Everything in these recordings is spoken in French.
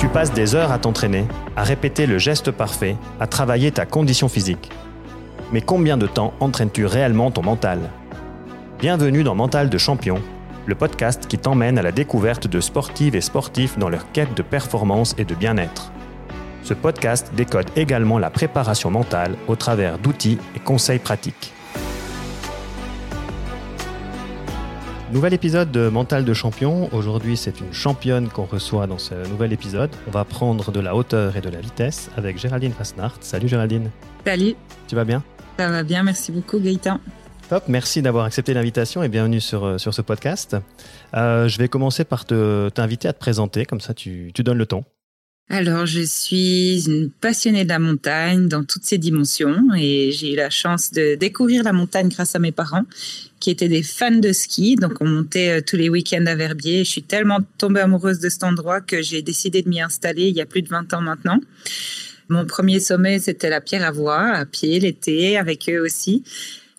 Tu passes des heures à t'entraîner, à répéter le geste parfait, à travailler ta condition physique. Mais combien de temps entraînes-tu réellement ton mental? Bienvenue dans Mental de champion, le podcast qui t'emmène à la découverte de sportives et sportifs dans leur quête de performance et de bien-être. Ce podcast décode également la préparation mentale au travers d'outils et conseils pratiques. Nouvel épisode de Mental de champion. Aujourd'hui, c'est une championne qu'on reçoit dans ce nouvel épisode. On va prendre de la hauteur et de la vitesse avec Géraldine Fasnart. Salut Géraldine. Salut. Tu vas bien? Ça va bien, merci beaucoup Gaëtan. Top, merci d'avoir accepté l'invitation et bienvenue sur, euh, sur ce podcast. Euh, je vais commencer par t'inviter à te présenter, comme ça tu, tu donnes le ton. Alors, je suis une passionnée de la montagne dans toutes ses dimensions et j'ai eu la chance de découvrir la montagne grâce à mes parents qui étaient des fans de ski. Donc, on montait euh, tous les week-ends à Verbier. Je suis tellement tombée amoureuse de cet endroit que j'ai décidé de m'y installer il y a plus de 20 ans maintenant. Mon premier sommet, c'était la Pierre à Voix, à pied, l'été, avec eux aussi.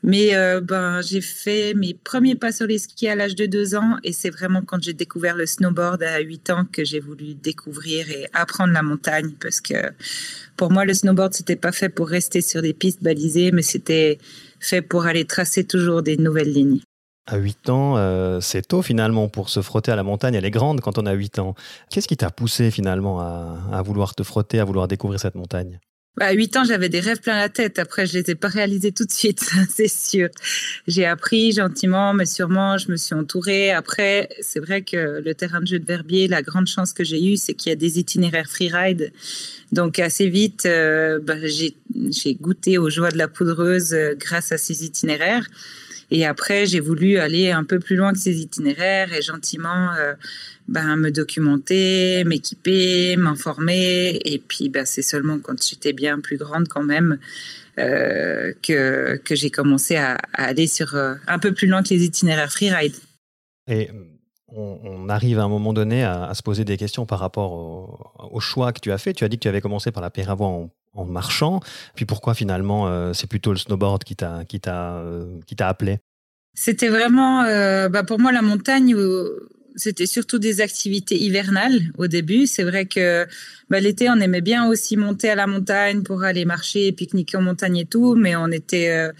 Mais euh, ben, j'ai fait mes premiers pas sur les skis à l'âge de deux ans et c'est vraiment quand j'ai découvert le snowboard à 8 ans que j'ai voulu découvrir et apprendre la montagne parce que pour moi, le snowboard, c'était pas fait pour rester sur des pistes balisées, mais c'était fait pour aller tracer toujours des nouvelles lignes. À 8 ans, euh, c'est tôt finalement pour se frotter à la montagne. Elle est grande quand on a 8 ans. Qu'est-ce qui t'a poussé finalement à, vouloir te frotter, à vouloir découvrir cette montagne? À 8 ans, j'avais des rêves plein la tête. Après, je les ai pas réalisés tout de suite, c'est sûr. J'ai appris gentiment, mais sûrement, je me suis entourée. Après, c'est vrai que le terrain de jeu de Verbier, la grande chance que j'ai eue, c'est qu'il y a des itinéraires freeride. Donc, assez vite, euh, bah, j'ai goûté aux joies de la poudreuse euh, grâce à ces itinéraires. Et après, j'ai voulu aller un peu plus loin que ces itinéraires et gentiment euh, ben, me documenter, m'équiper, m'informer. Et puis, ben, c'est seulement quand j'étais bien plus grande quand même euh, que, j'ai commencé à, aller sur euh, un peu plus loin que les itinéraires freeride. Et on, arrive à un moment donné à, se poser des questions par rapport au, choix que tu as fait. Tu as dit que tu avais commencé par la Péravoie en, en marchant. Puis pourquoi finalement c'est plutôt le snowboard qui t'a qui t'a qui t'a appelé? C'était vraiment bah, pour moi la montagne c'était surtout des activités hivernales au début. C'est vrai que bah, l'été, on aimait bien aussi monter à la montagne pour aller marcher, pique-niquer en montagne et tout, mais on était, euh,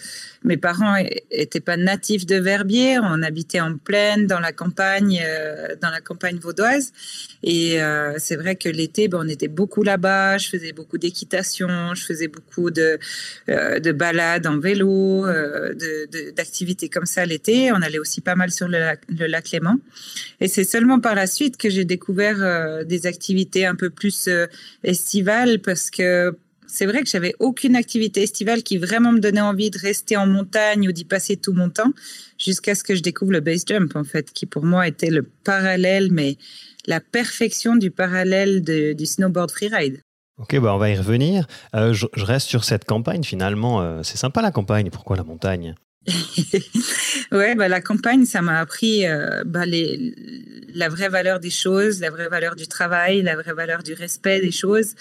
mes parents étaient pas natifs de Verbier, on habitait en plaine, dans la campagne, euh, dans la campagne vaudoise, et euh, c'est vrai que l'été, bah, on était beaucoup là-bas. Je faisais beaucoup d'équitation, je faisais beaucoup de de balades en vélo, d'activités comme ça l'été. On allait aussi pas mal sur le lac, le lac Léman, et c'est seulement par la suite que j'ai découvert des activités un peu plus estivale parce que c'est vrai que j'avais aucune activité estivale qui vraiment me donnait envie de rester en montagne ou d'y passer tout mon temps jusqu'à ce que je découvre le base jump en fait qui pour moi était le parallèle mais la perfection du parallèle du snowboard freeride. Ok, bah on va y revenir. Euh, je, reste sur cette campagne finalement. Euh, c'est sympa la campagne. Pourquoi la montagne? ouais, bah, la campagne, ça m'a appris bah, les, la vraie valeur des choses, la vraie valeur du travail, la vraie valeur du respect des choses.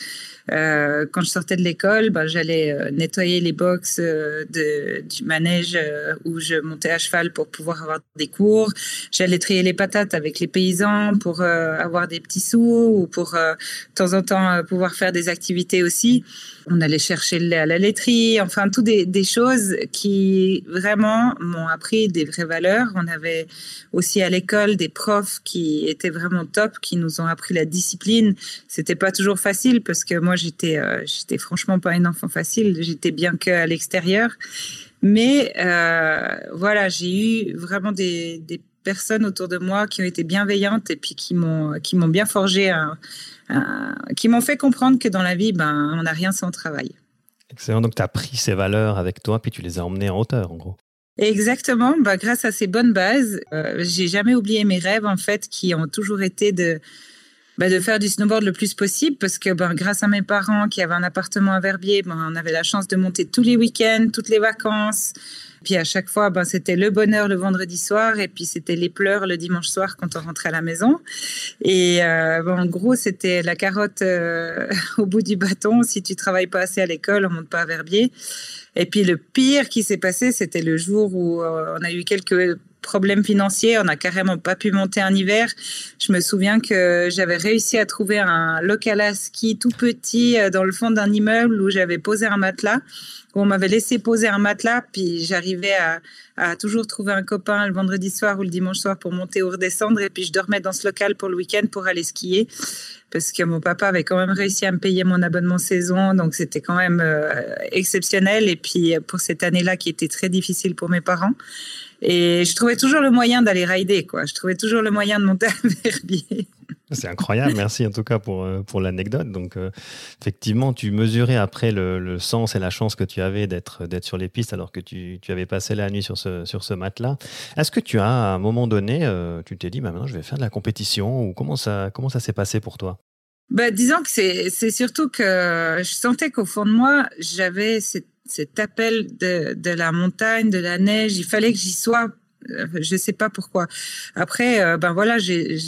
Euh, quand je sortais de l'école, ben, j'allais euh, nettoyer les box euh, de, du manège euh, où je montais à cheval pour pouvoir avoir des cours. J'allais trier les patates avec les paysans pour avoir des petits sous ou pour de temps en temps pouvoir faire des activités aussi. On allait chercher le lait à la laiterie, enfin, tout des, des choses qui vraiment m'ont appris des vraies valeurs. On avait aussi à l'école des profs qui étaient vraiment top, qui nous ont appris la discipline. C'était pas toujours facile parce que moi, j'étais, euh, franchement pas une enfant facile. J'étais bien que à l'extérieur. Mais euh, voilà, j'ai eu vraiment des, personnes autour de moi qui ont été bienveillantes et puis qui m'ont, bien forgé, qui m'ont fait comprendre que dans la vie, ben, on n'a rien sans travail. Excellent. Donc, tu as pris ces valeurs avec toi, puis tu les as emmenées en hauteur, en gros. Exactement. Bah, grâce à ces bonnes bases, euh, j'ai jamais oublié mes rêves, en fait, qui ont toujours été de, bah, de faire du snowboard le plus possible parce que ben, grâce à mes parents qui avaient un appartement à Verbier, ben, on avait la chance de monter tous les week-ends, toutes les vacances. Puis à chaque fois, ben, c'était le bonheur le vendredi soir et puis c'était les pleurs le dimanche soir quand on rentrait à la maison. Et euh, en gros, c'était la carotte euh, au bout du bâton. Si tu travailles pas assez à l'école, on monte pas à Verbier. Et puis le pire qui s'est passé, c'était le jour où euh, on a eu quelques problèmes financiers. On n'a carrément pas pu monter un hiver. Je me souviens que j'avais réussi à trouver un local à ski tout petit dans le fond d'un immeuble où j'avais posé un matelas on m'avait laissé poser un matelas, puis j'arrivais à, toujours trouver un copain le vendredi soir ou le dimanche soir pour monter ou redescendre, et puis je dormais dans ce local pour le week-end pour aller skier, parce que mon papa avait quand même réussi à me payer mon abonnement saison, donc c'était quand même euh, exceptionnel, et puis pour cette année-là qui était très difficile pour mes parents. Et je trouvais toujours le moyen d'aller rider, quoi. Je trouvais toujours le moyen de monter un verbier. C'est incroyable, merci en tout cas pour, euh, pour l'anecdote. Donc, euh, effectivement, tu mesurais après le, sens et la chance que tu avais d'être, sur les pistes alors que tu, tu, avais passé la nuit sur ce, sur ce matelas. Est-ce que tu as, à un moment donné, euh, tu t'es dit, bah, maintenant je vais faire de la compétition ou comment ça, comment ça s'est passé pour toi? Bah, Disons que c'est, c'est surtout que je sentais qu'au fond de moi, j'avais cette cet appel de, la montagne, de la neige. Il fallait que j'y sois. Euh, je ne sais pas pourquoi. Après, euh, ben voilà, j'ai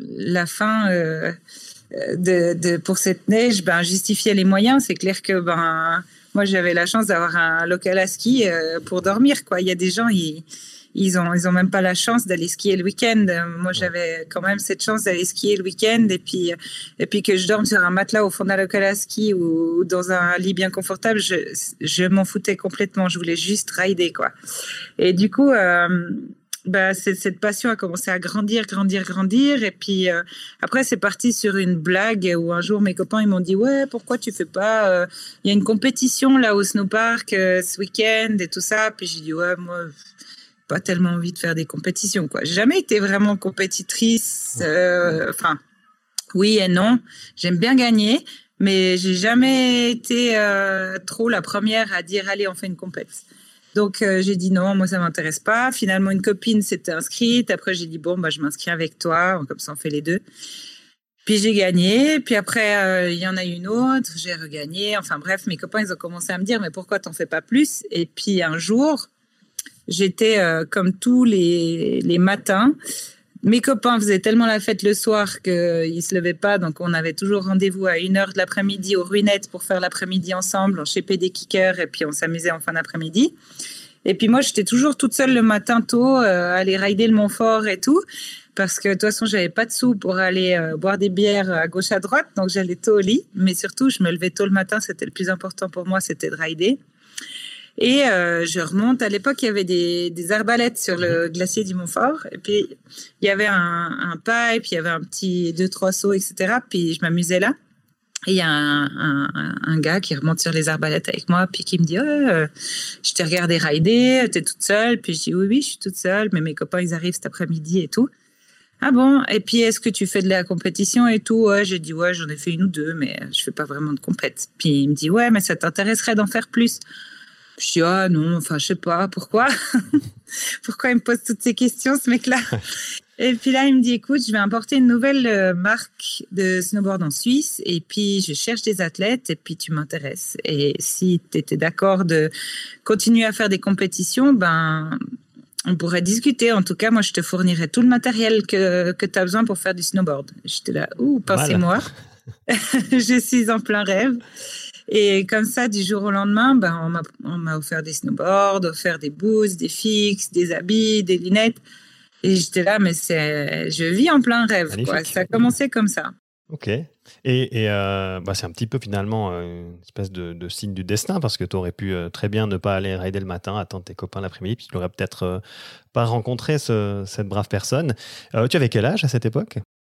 la fin euh, de, pour cette neige, ben justifiait les moyens. C'est clair que ben moi j'avais la chance d'avoir un local à ski pour dormir. Quoi, il y a des gens ils ils ont, ils ont même pas la chance d'aller skier le week-end. Moi, j'avais quand même cette chance d'aller skier le week-end et puis, et puis que je dorme sur un matelas au fond d'un local à ski ou, dans un lit bien confortable, je, je m'en foutais complètement. Je voulais juste rider, quoi. Et du coup, euh, bah, cette passion a commencé à grandir, grandir, grandir. Et puis euh, après, c'est parti sur une blague où un jour mes copains ils m'ont dit ouais, pourquoi tu fais pas euh, Il y a une compétition là au snowpark ce week-end et tout ça. Puis j'ai dit ouais, moi pas tellement envie de faire des compétitions. Quoi. J'ai jamais été vraiment compétitrice. Euh, enfin, oui et non. J'aime bien gagner, mais j'ai jamais été euh, trop la première à dire allez, on fait une compétition. Donc euh, j'ai dit non, moi ça m'intéresse pas. Finalement, une copine s'était inscrite. Après, j'ai dit bon, bah je m'inscris avec toi, comme ça on fait les deux. Puis j'ai gagné. Puis après, il y en a une autre. J'ai regagné. Enfin bref, mes copains ils ont commencé à me dire mais pourquoi t'en fais pas plus? Et puis un jour, J'étais euh, comme tous les, les matins. Mes copains faisaient tellement la fête le soir qu'ils ne se levaient pas, donc on avait toujours rendez-vous à 1h de l'après-midi aux ruinettes pour faire l'après-midi ensemble. On chépait des kickers et puis on s'amusait en fin d'après-midi. Et puis moi, j'étais toujours toute seule le matin tôt, euh, aller rider le Montfort et tout, parce que de toute façon, j'avais pas de sous pour aller euh, boire des bières à gauche à droite, donc j'allais tôt au lit. Mais surtout, je me levais tôt le matin, c'était le plus important pour moi, c'était de rider. Et euh, je remonte. À l'époque, il y avait des, des, arbalètes sur le mhm. glacier du Montfort. Et puis, il y avait un, un pipe, il y avait un petit deux, trois sauts, etc. Puis, je m'amusais là. Et il y a un, un, un, gars qui remonte sur les arbalètes avec moi, puis qui me dit oh, Je t'ai regardé rider, t'es toute seule. Puis je dis Oui, oui, je suis toute seule, mais mes copains, ils arrivent cet après-midi et tout. Ah bon? Et puis, est-ce que tu fais de la compétition et tout? Ouais, j'ai dit Ouais, j'en ai fait une ou deux, mais je fais pas vraiment de compète. Puis il me dit Ouais, mais ça t'intéresserait d'en faire plus je dis, ah non, enfin, je sais pas, pourquoi? Pourquoi il me pose toutes ces questions, ce mec-là? Et puis là, il me dit, écoute, je vais importer une nouvelle euh, marque de snowboard en Suisse, et puis je cherche des athlètes, et puis tu m'intéresses. Et si tu étais d'accord de continuer à faire des compétitions, ben, on pourrait discuter. En tout cas, moi, je te fournirais tout le matériel que, que tu as besoin pour faire du snowboard. J'étais là, ouh, pensez-moi. je suis en plein rêve. Et comme ça, du jour au lendemain, ben, on m'a offert des snowboards, offert des boots, des fixes, des habits, des lunettes. Et j'étais là, mais je vis en plein rêve. Quoi. Ça a commencé comme ça. Ok. Et, et euh, bah c'est un petit peu finalement euh, une espèce de, signe du destin parce que tu aurais pu euh, très bien ne pas aller rider le matin, attendre tes copains l'après-midi, puis tu n'aurais peut-être pas rencontré cette brave personne. tu avais quel âge à cette époque?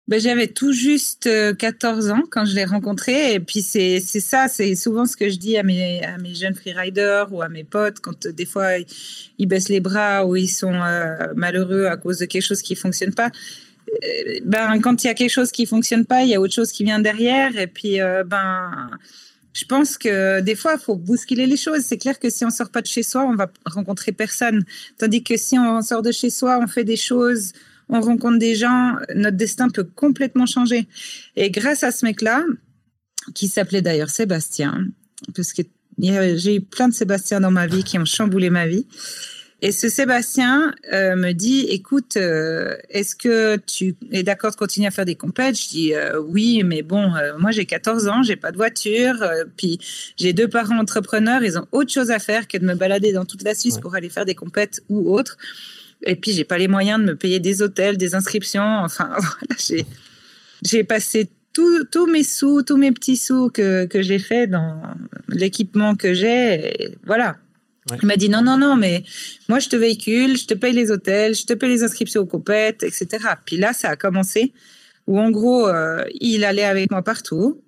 Ben, j'avais tout juste 14 euh, ans quand je l'ai rencontré. Et puis, c'est ça, c'est souvent ce que je dis à mes, à mes jeunes freeriders ou à mes potes quand euh, des fois ils baissent les bras ou ils sont euh, malheureux à cause de quelque chose qui fonctionne pas. Ben, quand il y a quelque chose qui fonctionne pas, il y a autre chose qui vient derrière. Et puis, ben, je pense que des fois, il faut bousculer les choses. C'est clair que si on sort pas de chez soi, on va rencontrer personne. Tandis que si on sort de chez soi, on fait des choses on rencontre des gens, notre destin peut complètement changer. Et grâce à ce mec-là, qui s'appelait d'ailleurs Sébastien, parce que j'ai eu plein de Sébastien dans ma vie qui ont chamboulé ma vie. Et ce Sébastien euh, me dit, écoute, euh, est-ce que tu es d'accord de continuer à faire des compètes? Je dis euh, oui, mais bon, moi j'ai 14 ans, j'ai pas de voiture, puis j'ai deux parents entrepreneurs, ils ont autre chose à faire que de me balader dans toute la Suisse pour aller faire des compètes ou autre. Et puis j'ai pas les moyens de me payer des hôtels, des inscriptions. Enfin, voilà, j'ai passé tous mes sous, tous mes petits sous que, que j'ai fait dans l'équipement que j'ai. Voilà. Il m'a dit non, non, non, mais moi je te véhicule, je te paye les hôtels, je te paye les inscriptions aux copettes, etc. Puis là, ça a commencé où en gros, euh, il allait avec moi partout.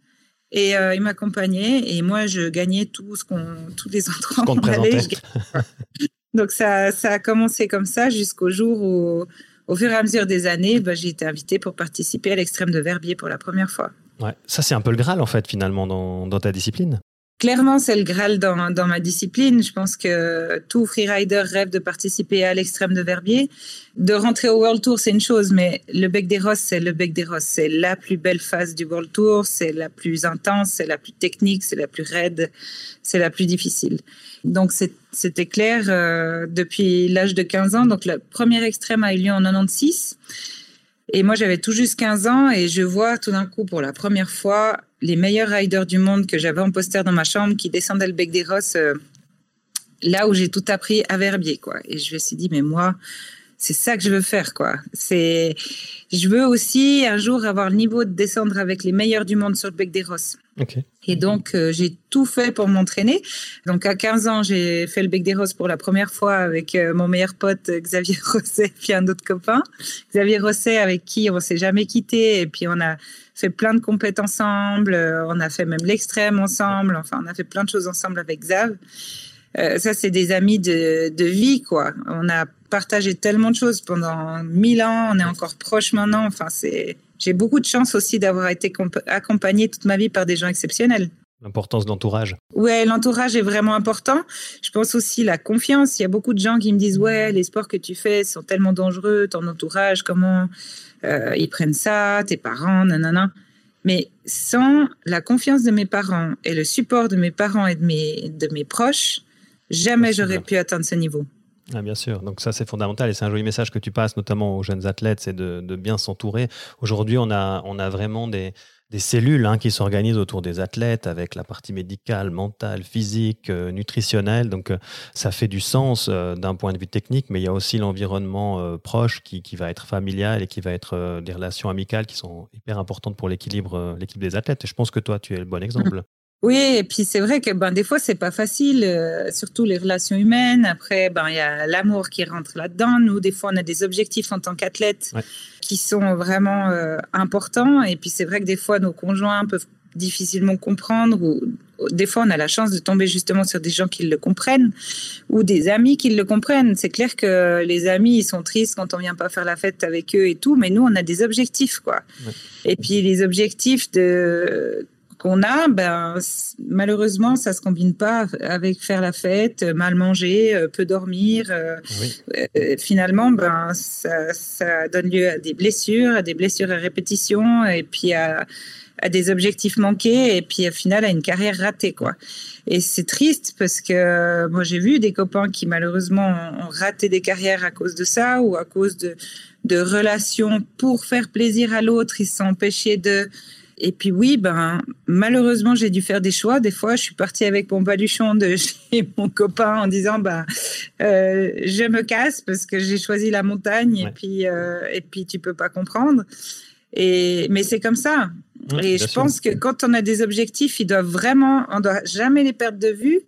Et euh, il m'accompagnait et moi je gagnais tout ce qu'on, tous les entrants qu'on allait. Donc ça, ça a commencé comme ça jusqu'au jour où, au fur et à mesure des années, bah, j'ai été invitée pour participer à l'extrême de Verbier pour la première fois. Ouais, ça c'est un peu le Graal en fait finalement dans, dans ta discipline. Clairement, c'est le Graal dans, dans, ma discipline. Je pense que tout freerider rêve de participer à l'extrême de Verbier. De rentrer au World Tour, c'est une chose, mais le Bec des Rosses, c'est le Bec des Rosses. C'est la plus belle phase du World Tour, c'est la plus intense, c'est la plus technique, c'est la plus raide, c'est la plus difficile. Donc, c'était clair euh, depuis l'âge de 15 ans. Donc, le premier extrême a eu lieu en 96. Et moi, j'avais tout juste 15 ans et je vois tout d'un coup, pour la première fois, les meilleurs riders du monde que j'avais en poster dans ma chambre qui descendaient le bec des Rosses, euh, là où j'ai tout appris à Verbier, quoi. Et je me suis dit, mais moi, c'est ça que je veux faire, quoi. C'est, je veux aussi un jour avoir le niveau de descendre avec les meilleurs du monde sur le bec des Rosses. Et donc, euh, j'ai tout fait pour m'entraîner. Donc, à 15 ans, j'ai fait le bec des roses pour la première fois avec euh, mon meilleur pote Xavier Rosset, puis un autre copain. Xavier Rosset, avec qui on s'est jamais quitté. Et puis, on a fait plein de compètes ensemble. Euh, on a fait même l'extrême ensemble. Enfin, on a fait plein de choses ensemble avec Xav. ça, c'est des amis de, de vie, quoi. On a partagé tellement de choses pendant mille ans. On est encore proches maintenant. Enfin, c'est j'ai beaucoup de chance aussi d'avoir été accompagnée toute ma vie par des gens exceptionnels. L'importance de l'entourage. Ouais, l'entourage est vraiment important. Je pense aussi la confiance. Il y a beaucoup de gens qui me disent ouais, les sports que tu fais sont tellement dangereux. Ton entourage, comment euh, ils prennent ça, tes parents, nanana. Mais sans la confiance de mes parents et le support de mes parents et de mes, de mes proches, jamais j'aurais pu atteindre ce niveau. Ah, bien sûr, donc ça c'est fondamental et c'est un joli message que tu passes notamment aux jeunes athlètes, c'est de, bien s'entourer. Aujourd'hui, on a, on a vraiment des, cellules hein, qui s'organisent autour des athlètes avec la partie médicale, mentale, physique, euh, nutritionnelle. Donc euh, ça fait du sens euh, d'un point de vue technique, mais il y a aussi l'environnement proche qui, qui, va être familial et qui va être des relations amicales qui sont hyper importantes pour l'équilibre l'équipe des athlètes. Et je pense que toi, tu es le bon exemple. Oui, et puis c'est vrai que ben, des fois, c'est pas facile, euh, surtout les relations humaines. Après, ben, il y a l'amour qui rentre là-dedans. Nous, des fois, on a des objectifs en tant qu'athlète qui sont vraiment euh, importants. Et puis, c'est vrai que des fois, nos conjoints peuvent difficilement comprendre ou des fois on a la chance de tomber justement sur des gens qui le comprennent ou des amis qui le comprennent. C'est clair que les amis ils sont tristes quand on vient pas faire la fête avec eux et tout, mais nous on a des objectifs quoi. Et puis les objectifs de qu'on a, ben, malheureusement, ça se combine pas avec faire la fête, mal manger, euh, peu dormir. Euh, euh, finalement, ben, ça, donne lieu à des blessures, à des blessures à répétition, et puis à, des objectifs manqués, et puis au final à une carrière ratée, quoi. Et c'est triste parce que moi j'ai vu des copains qui malheureusement ont raté des carrières à cause de ça ou à cause de, de relations pour faire plaisir à l'autre, ils sont empêchés de et puis oui, ben malheureusement j'ai dû faire des choix. Des fois, je suis partie avec mon baluchon de chez mon copain en disant bah euh, je me casse parce que j'ai choisi la montagne et puis euh, et puis tu peux pas comprendre. Et mais c'est comme ça. et je pense que quand on a des objectifs, ils doivent vraiment, on doit jamais les perdre de vue.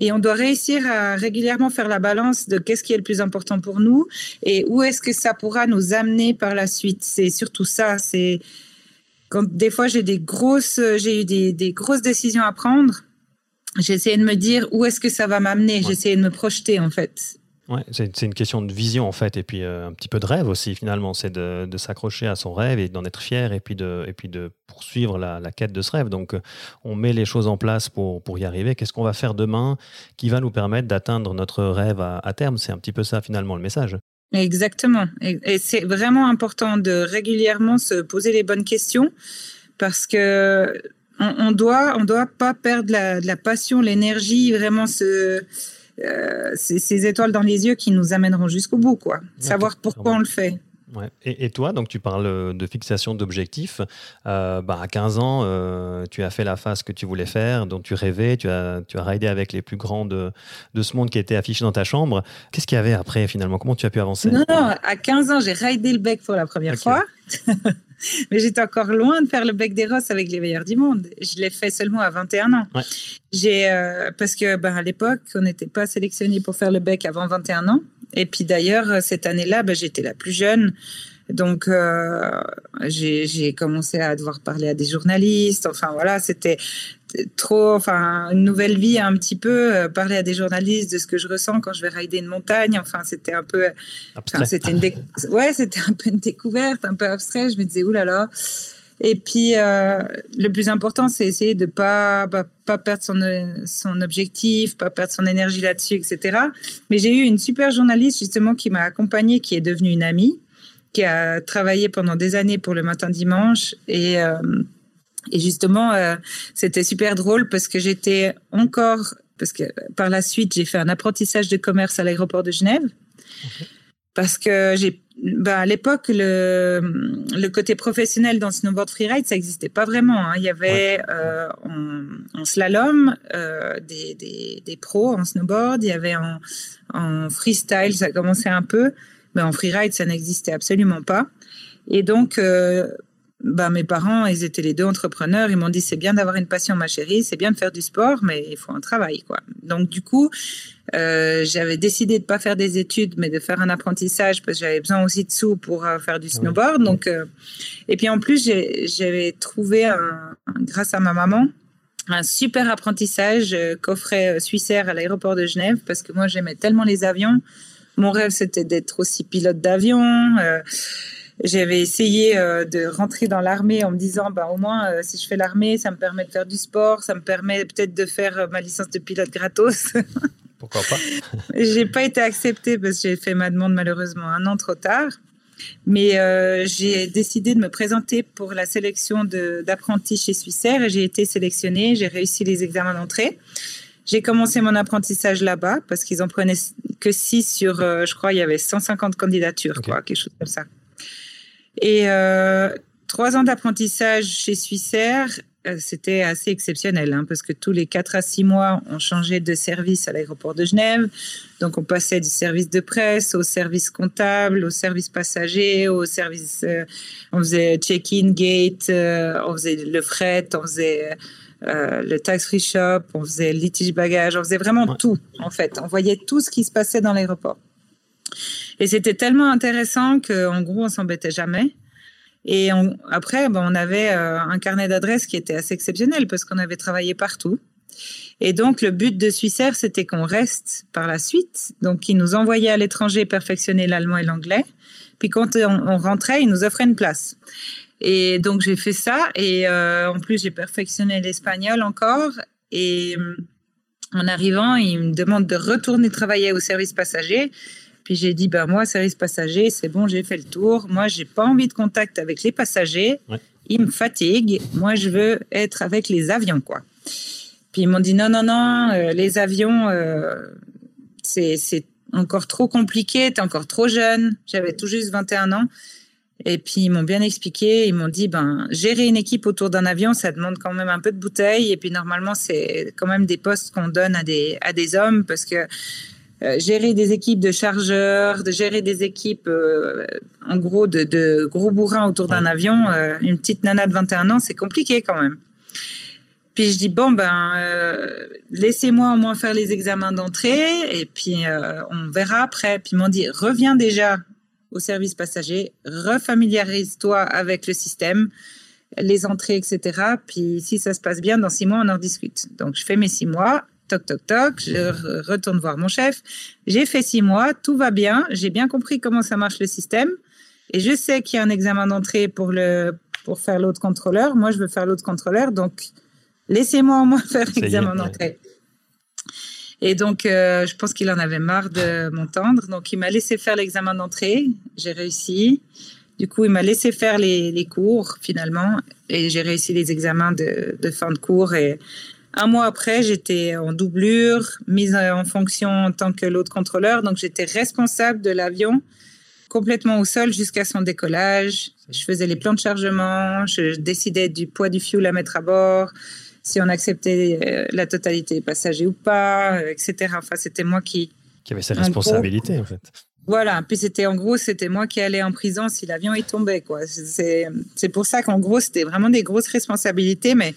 Et on doit réussir à régulièrement faire la balance de qu'est-ce qui est le plus important pour nous et où est-ce que ça pourra nous amener par la suite. C'est surtout ça. C'est quand des fois j'ai des grosses, j'ai eu des, des, grosses décisions à prendre, j'essayais de me dire où est-ce que ça va m'amener. J'essayais de me projeter en fait. Ouais, c'est une question de vision en fait, et puis euh, un petit peu de rêve aussi finalement. C'est de, de s'accrocher à son rêve et d'en être fier, et puis de, et puis de poursuivre la, la quête de ce rêve. Donc euh, on met les choses en place pour, pour y arriver. Qu'est-ce qu'on va faire demain qui va nous permettre d'atteindre notre rêve à, à terme? C'est un petit peu ça finalement le message. Exactement. Et, c'est vraiment important de régulièrement se poser les bonnes questions parce que on, doit, on doit pas perdre la, la passion, l'énergie, vraiment ce, euh, ces, étoiles dans les yeux qui nous amèneront jusqu'au bout, quoi. Savoir pourquoi on le fait. Et, toi, donc tu parles de fixation d'objectifs. Euh, bah, à 15 ans, euh, tu as fait la phase que tu voulais faire, dont tu rêvais. Tu as, tu as raidé avec les plus grands de, ce monde qui étaient affichés dans ta chambre. Qu'est-ce qu'il y avait après finalement? Comment tu as pu avancer? Non, non, à 15 ans, j'ai raidé le bec pour la première fois. Mais j'étais encore loin de faire le bec des rosses avec les meilleurs du monde. Je l'ai fait seulement à 21 ans. J'ai, euh, parce que bah, à l'époque, on n'était pas sélectionné pour faire le bec avant 21 ans. Et puis d'ailleurs, cette année-là, bah, j'étais la plus jeune. Donc, euh, j'ai commencé à devoir parler à des journalistes. Enfin, voilà, c'était trop, enfin, une nouvelle vie un petit peu, euh, parler à des journalistes de ce que je ressens quand je vais rider une montagne. Enfin, c'était un peu, c'était une, ouais, c'était un peu une découverte, un peu abstrait. Je me disais, oulala. Et puis, euh, le plus important, c'est essayer de pas, pas, pas perdre son, son objectif, pas perdre son énergie là-dessus, etc. Mais j'ai eu une super journaliste, justement, qui m'a accompagnée, qui est devenue une amie, qui a travaillé pendant des années pour le matin dimanche. Et, euh, et justement, euh, c'était super drôle parce que j'étais encore, parce que par la suite, j'ai fait un apprentissage de commerce à l'aéroport de Genève. Parce que j'ai bah, à l'époque, le, le, côté professionnel dans snowboard freeride, ça n'existait pas vraiment. Hein. Il y avait euh, en, slalom des, des, des, pros en snowboard, il y avait en, en freestyle, ça commençait un peu, mais en freeride, ça n'existait absolument pas. Et donc, euh, bah, mes parents, ils étaient les deux entrepreneurs. Ils m'ont dit c'est bien d'avoir une passion, ma chérie, c'est bien de faire du sport, mais il faut un travail, quoi. Donc du coup, euh, j'avais décidé de pas faire des études, mais de faire un apprentissage parce que j'avais besoin aussi de sous pour euh, faire du snowboard. Donc, euh, et puis en plus, j'avais trouvé, un, grâce à ma maman, un super apprentissage coffret suissaire à l'aéroport de Genève parce que moi j'aimais tellement les avions. Mon rêve c'était d'être aussi pilote d'avion. J'avais essayé euh, de rentrer dans l'armée en me disant, bah, au moins, euh, si je fais l'armée, ça me permet de faire du sport, ça me permet peut-être de faire euh, ma licence de pilote gratos. Pourquoi pas? J'ai pas été acceptée parce que j'ai fait ma demande malheureusement un an trop tard. Mais j'ai décidé de me présenter pour la sélection d'apprenti chez Suissair et j'ai été sélectionnée. J'ai réussi les examens d'entrée. J'ai commencé mon apprentissage là-bas parce qu'ils en prenaient que 6 sur, je crois, il y avait 150 candidatures, quoi, quelque chose comme ça. Et euh, trois ans d'apprentissage chez Suissair, euh, c'était assez exceptionnel, hein, parce que tous les quatre à six mois, on changeait de service à l'aéroport de Genève. Donc, on passait du service de presse au service comptable, au service passager, au service. Euh, on faisait check-in, gate, on faisait le fret, on faisait le tax-free shop, on faisait litige bagage, on faisait vraiment tout, en fait. On voyait tout ce qui se passait dans l'aéroport. Et c'était tellement intéressant qu'en gros, on s'embêtait jamais. Et après, ben, on avait euh, un carnet d'adresses qui était assez exceptionnel parce qu'on avait travaillé partout. Et donc, le but de Suissair, c'était qu'on reste par la suite. Donc, ils nous envoyaient à l'étranger perfectionner l'allemand et l'anglais. Puis, quand on, rentrait, ils nous offraient une place. Et donc, j'ai fait ça. Et euh, en plus, j'ai perfectionné l'espagnol encore. Et en arrivant, ils me demandent de retourner travailler au service passager. Puis j'ai dit, ben moi, service passager, c'est bon, j'ai fait le tour. Moi, j'ai pas envie de contact avec les passagers. Ils me fatiguent. Moi, je veux être avec les avions, quoi. Puis ils m'ont dit, non, non, non, euh, les avions, euh, c'est encore trop compliqué, tu es encore trop jeune. J'avais tout juste 21 ans. Et puis ils m'ont bien expliqué, ils m'ont dit ben gérer une équipe autour d'un avion, ça demande quand même un peu de bouteille et puis normalement c'est quand même des postes qu'on donne à des à des hommes parce que euh, gérer des équipes de chargeurs, de gérer des équipes, euh, en gros, de, gros bourrins autour d'un avion. Euh, une petite nana de 21 ans, c'est compliqué quand même. Puis je dis, bon, ben, laissez-moi au moins faire les examens d'entrée et puis on verra après. Puis ils m'ont dit, reviens déjà au service passager, refamiliarise-toi avec le système, les entrées, etc. Puis si ça se passe bien, dans six mois, on en discute. Donc je fais mes six mois toc, toc, toc, je retourne voir mon chef. J'ai fait six mois, tout va bien, j'ai bien compris comment ça marche le système. Et je sais qu'il y a un examen d'entrée pour, le, pour faire l'autre contrôleur. Moi, je veux faire l'autre contrôleur, donc laissez-moi au moins faire l'examen d'entrée. Et donc, euh, je pense qu'il en avait marre de m'entendre. Donc, il m'a laissé faire l'examen d'entrée. J'ai réussi. Du coup, il m'a laissé faire les, cours finalement. Et j'ai réussi les examens de, de fin de cours. Et un mois après, j'étais en doublure, mise en fonction en tant que l'autre contrôleur. Donc, j'étais responsable de l'avion complètement au sol jusqu'à son décollage. Je faisais les plans de chargement, je décidais du poids du fuel à mettre à bord, si on acceptait euh, la totalité des passagers ou pas, euh, etc. Enfin, c'était moi qui... Qui avait ses responsabilités, en fait. Voilà, puis c'était en gros, c'était moi qui allais en prison si l'avion y tombait. quoi. C'est pour ça qu'en gros, c'était vraiment des grosses responsabilités, mais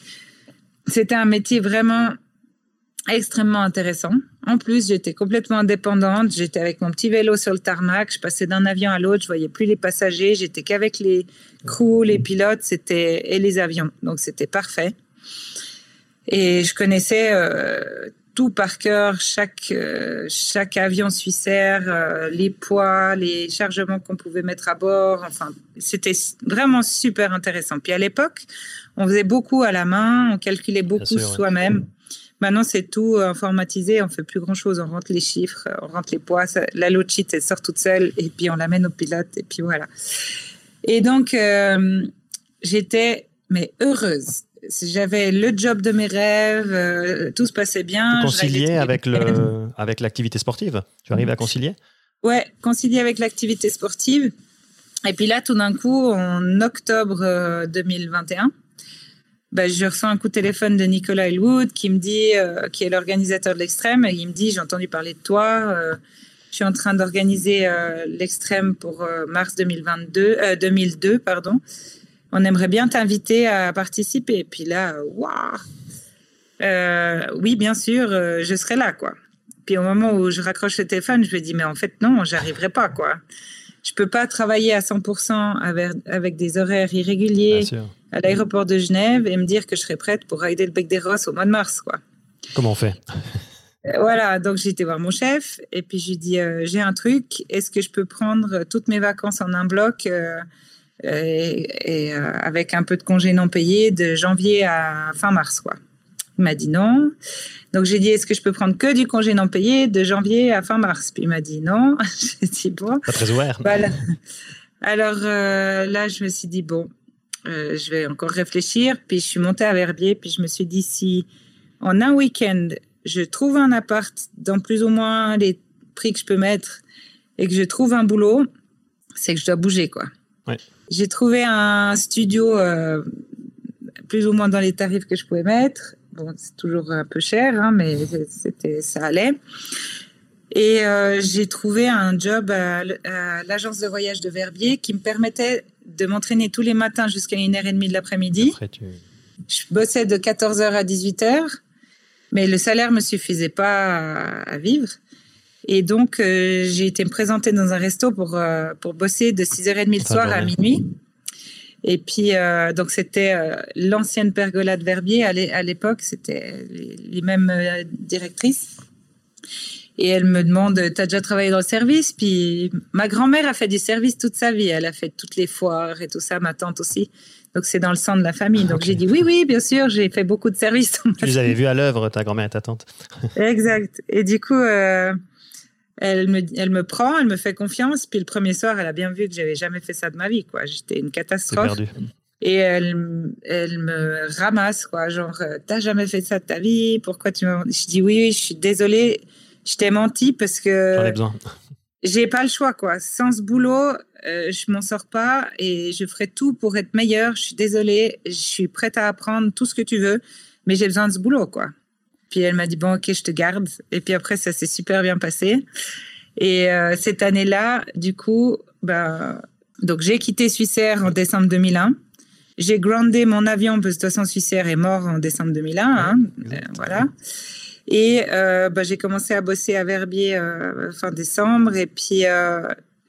c'était un métier vraiment extrêmement intéressant. En plus, j'étais complètement indépendante. J'étais avec mon petit vélo sur le tarmac. Je passais d'un avion à l'autre. Je voyais plus les passagers. J'étais qu'avec les crews, les pilotes, c'était et les avions. Donc c'était parfait. Et je connaissais euh, tout par cœur, chaque euh, chaque avion suissaire, euh, les poids, les chargements qu'on pouvait mettre à bord. Enfin, c'était vraiment super intéressant. Puis à l'époque, on faisait beaucoup à la main, on calculait beaucoup soi-même. Maintenant, c'est tout informatisé, on fait plus grand-chose, on rentre les chiffres, on rentre les poids, la load sheet, elle sort toute seule, et puis on l'amène au pilote, et puis voilà. Et donc, euh, j'étais, mais heureuse. J'avais le job de mes rêves, euh, tout se passait bien. Tu conciliais avec, le, avec l'activité sportive? Tu arrives à concilier? Ouais, concilier avec l'activité sportive. Et puis là, tout d'un coup, en octobre 2021, euh, bah, je reçois un coup de téléphone de Nicolas Elwood qui me dit, euh, qui est l'organisateur de l'extrême, et il me dit, j'ai entendu parler de toi, euh, je suis en train d'organiser euh, l'extrême pour mars 2022, 2002, pardon. On aimerait bien t'inviter à participer. Et puis là, waouh, oui, bien sûr, je serai là, quoi. Puis au moment où je raccroche le téléphone, je me dis, mais en fait, non, j'arriverai pas, quoi. Je peux pas travailler à 100% avec, avec des horaires irréguliers à l'aéroport de Genève et me dire que je serais prête pour rider le bec des Rosses au mois de mars, quoi. Comment on fait? Euh, Voilà, donc j'ai été voir mon chef et puis j'ai dit euh, j'ai un truc, est-ce que je peux prendre toutes mes vacances en un bloc euh, et, avec un peu de congés non payés de janvier à fin mars, quoi. Il m'a dit non. Donc j'ai dit est-ce que je peux prendre que du congé non payé de janvier à fin mars? Puis il m'a dit non. j'ai dit bon. Pas très ouvert. Voilà. Alors là, je me suis dit bon, euh, je vais encore réfléchir. Puis je suis montée à Verbier, puis je me suis dit si en un week-end, je trouve un appart dans plus ou moins les prix que je peux mettre et que je trouve un boulot, c'est que je dois bouger, quoi. J'ai trouvé un studio euh, plus ou moins dans les tarifs que je pouvais mettre. Bon, c'est toujours un peu cher, hein, mais c'était, ça allait. Et euh, j'ai trouvé un job à, l'agence de voyage de Verbier qui me permettait de m'entraîner tous les matins jusqu'à 1h30 de l'après-midi. Je bossais de 14h à 18h, mais le salaire ne me suffisait pas à, vivre. Et donc, euh, j'ai été me présenter dans un resto pour, euh, pour bosser de 6h30 le soir à minuit. Et puis, euh, donc, c'était l'ancienne pergola de Verbier. À l'époque, c'était les, mêmes directrices. Et elle me demande, t'as déjà travaillé dans le service? Puis ma grand-mère a fait du service toute sa vie. Elle a fait toutes les foires et tout ça, ma tante aussi. Donc c'est dans le sang de la famille. Donc j'ai dit oui, oui, bien sûr, j'ai fait beaucoup de services. Tu les avais vus à l'œuvre, ta grand-mère et ta tante. exact. Et du coup, euh, elle, me, elle me prend, elle me fait confiance. Puis le premier soir, elle a bien vu que j'avais jamais fait ça de ma vie. quoi. J'étais une catastrophe. Perdu. Et elle, elle me ramasse, quoi. Genre, euh, t'as jamais fait ça de ta vie? Pourquoi tu m'as. Je dis oui, oui, je suis désolée je t'ai menti parce que. J'en ai besoin. J'ai pas le choix, quoi. Sans ce boulot, euh, je m'en sors pas et je ferai tout pour être meilleure. Je suis désolée, je suis prête à apprendre tout ce que tu veux, mais j'ai besoin de ce boulot, quoi. Puis elle m'a dit bon, ok, je te garde. Et puis après, ça s'est super bien passé. Et euh, cette année-là, du coup, bah, donc j'ai quitté Suissair en décembre 2001. J'ai groundé mon avion parce que de toute façon, Suissair est mort en décembre 2001. Hein, euh, voilà. Et euh, bah, j'ai commencé à bosser à Verbier euh, fin décembre. Et puis,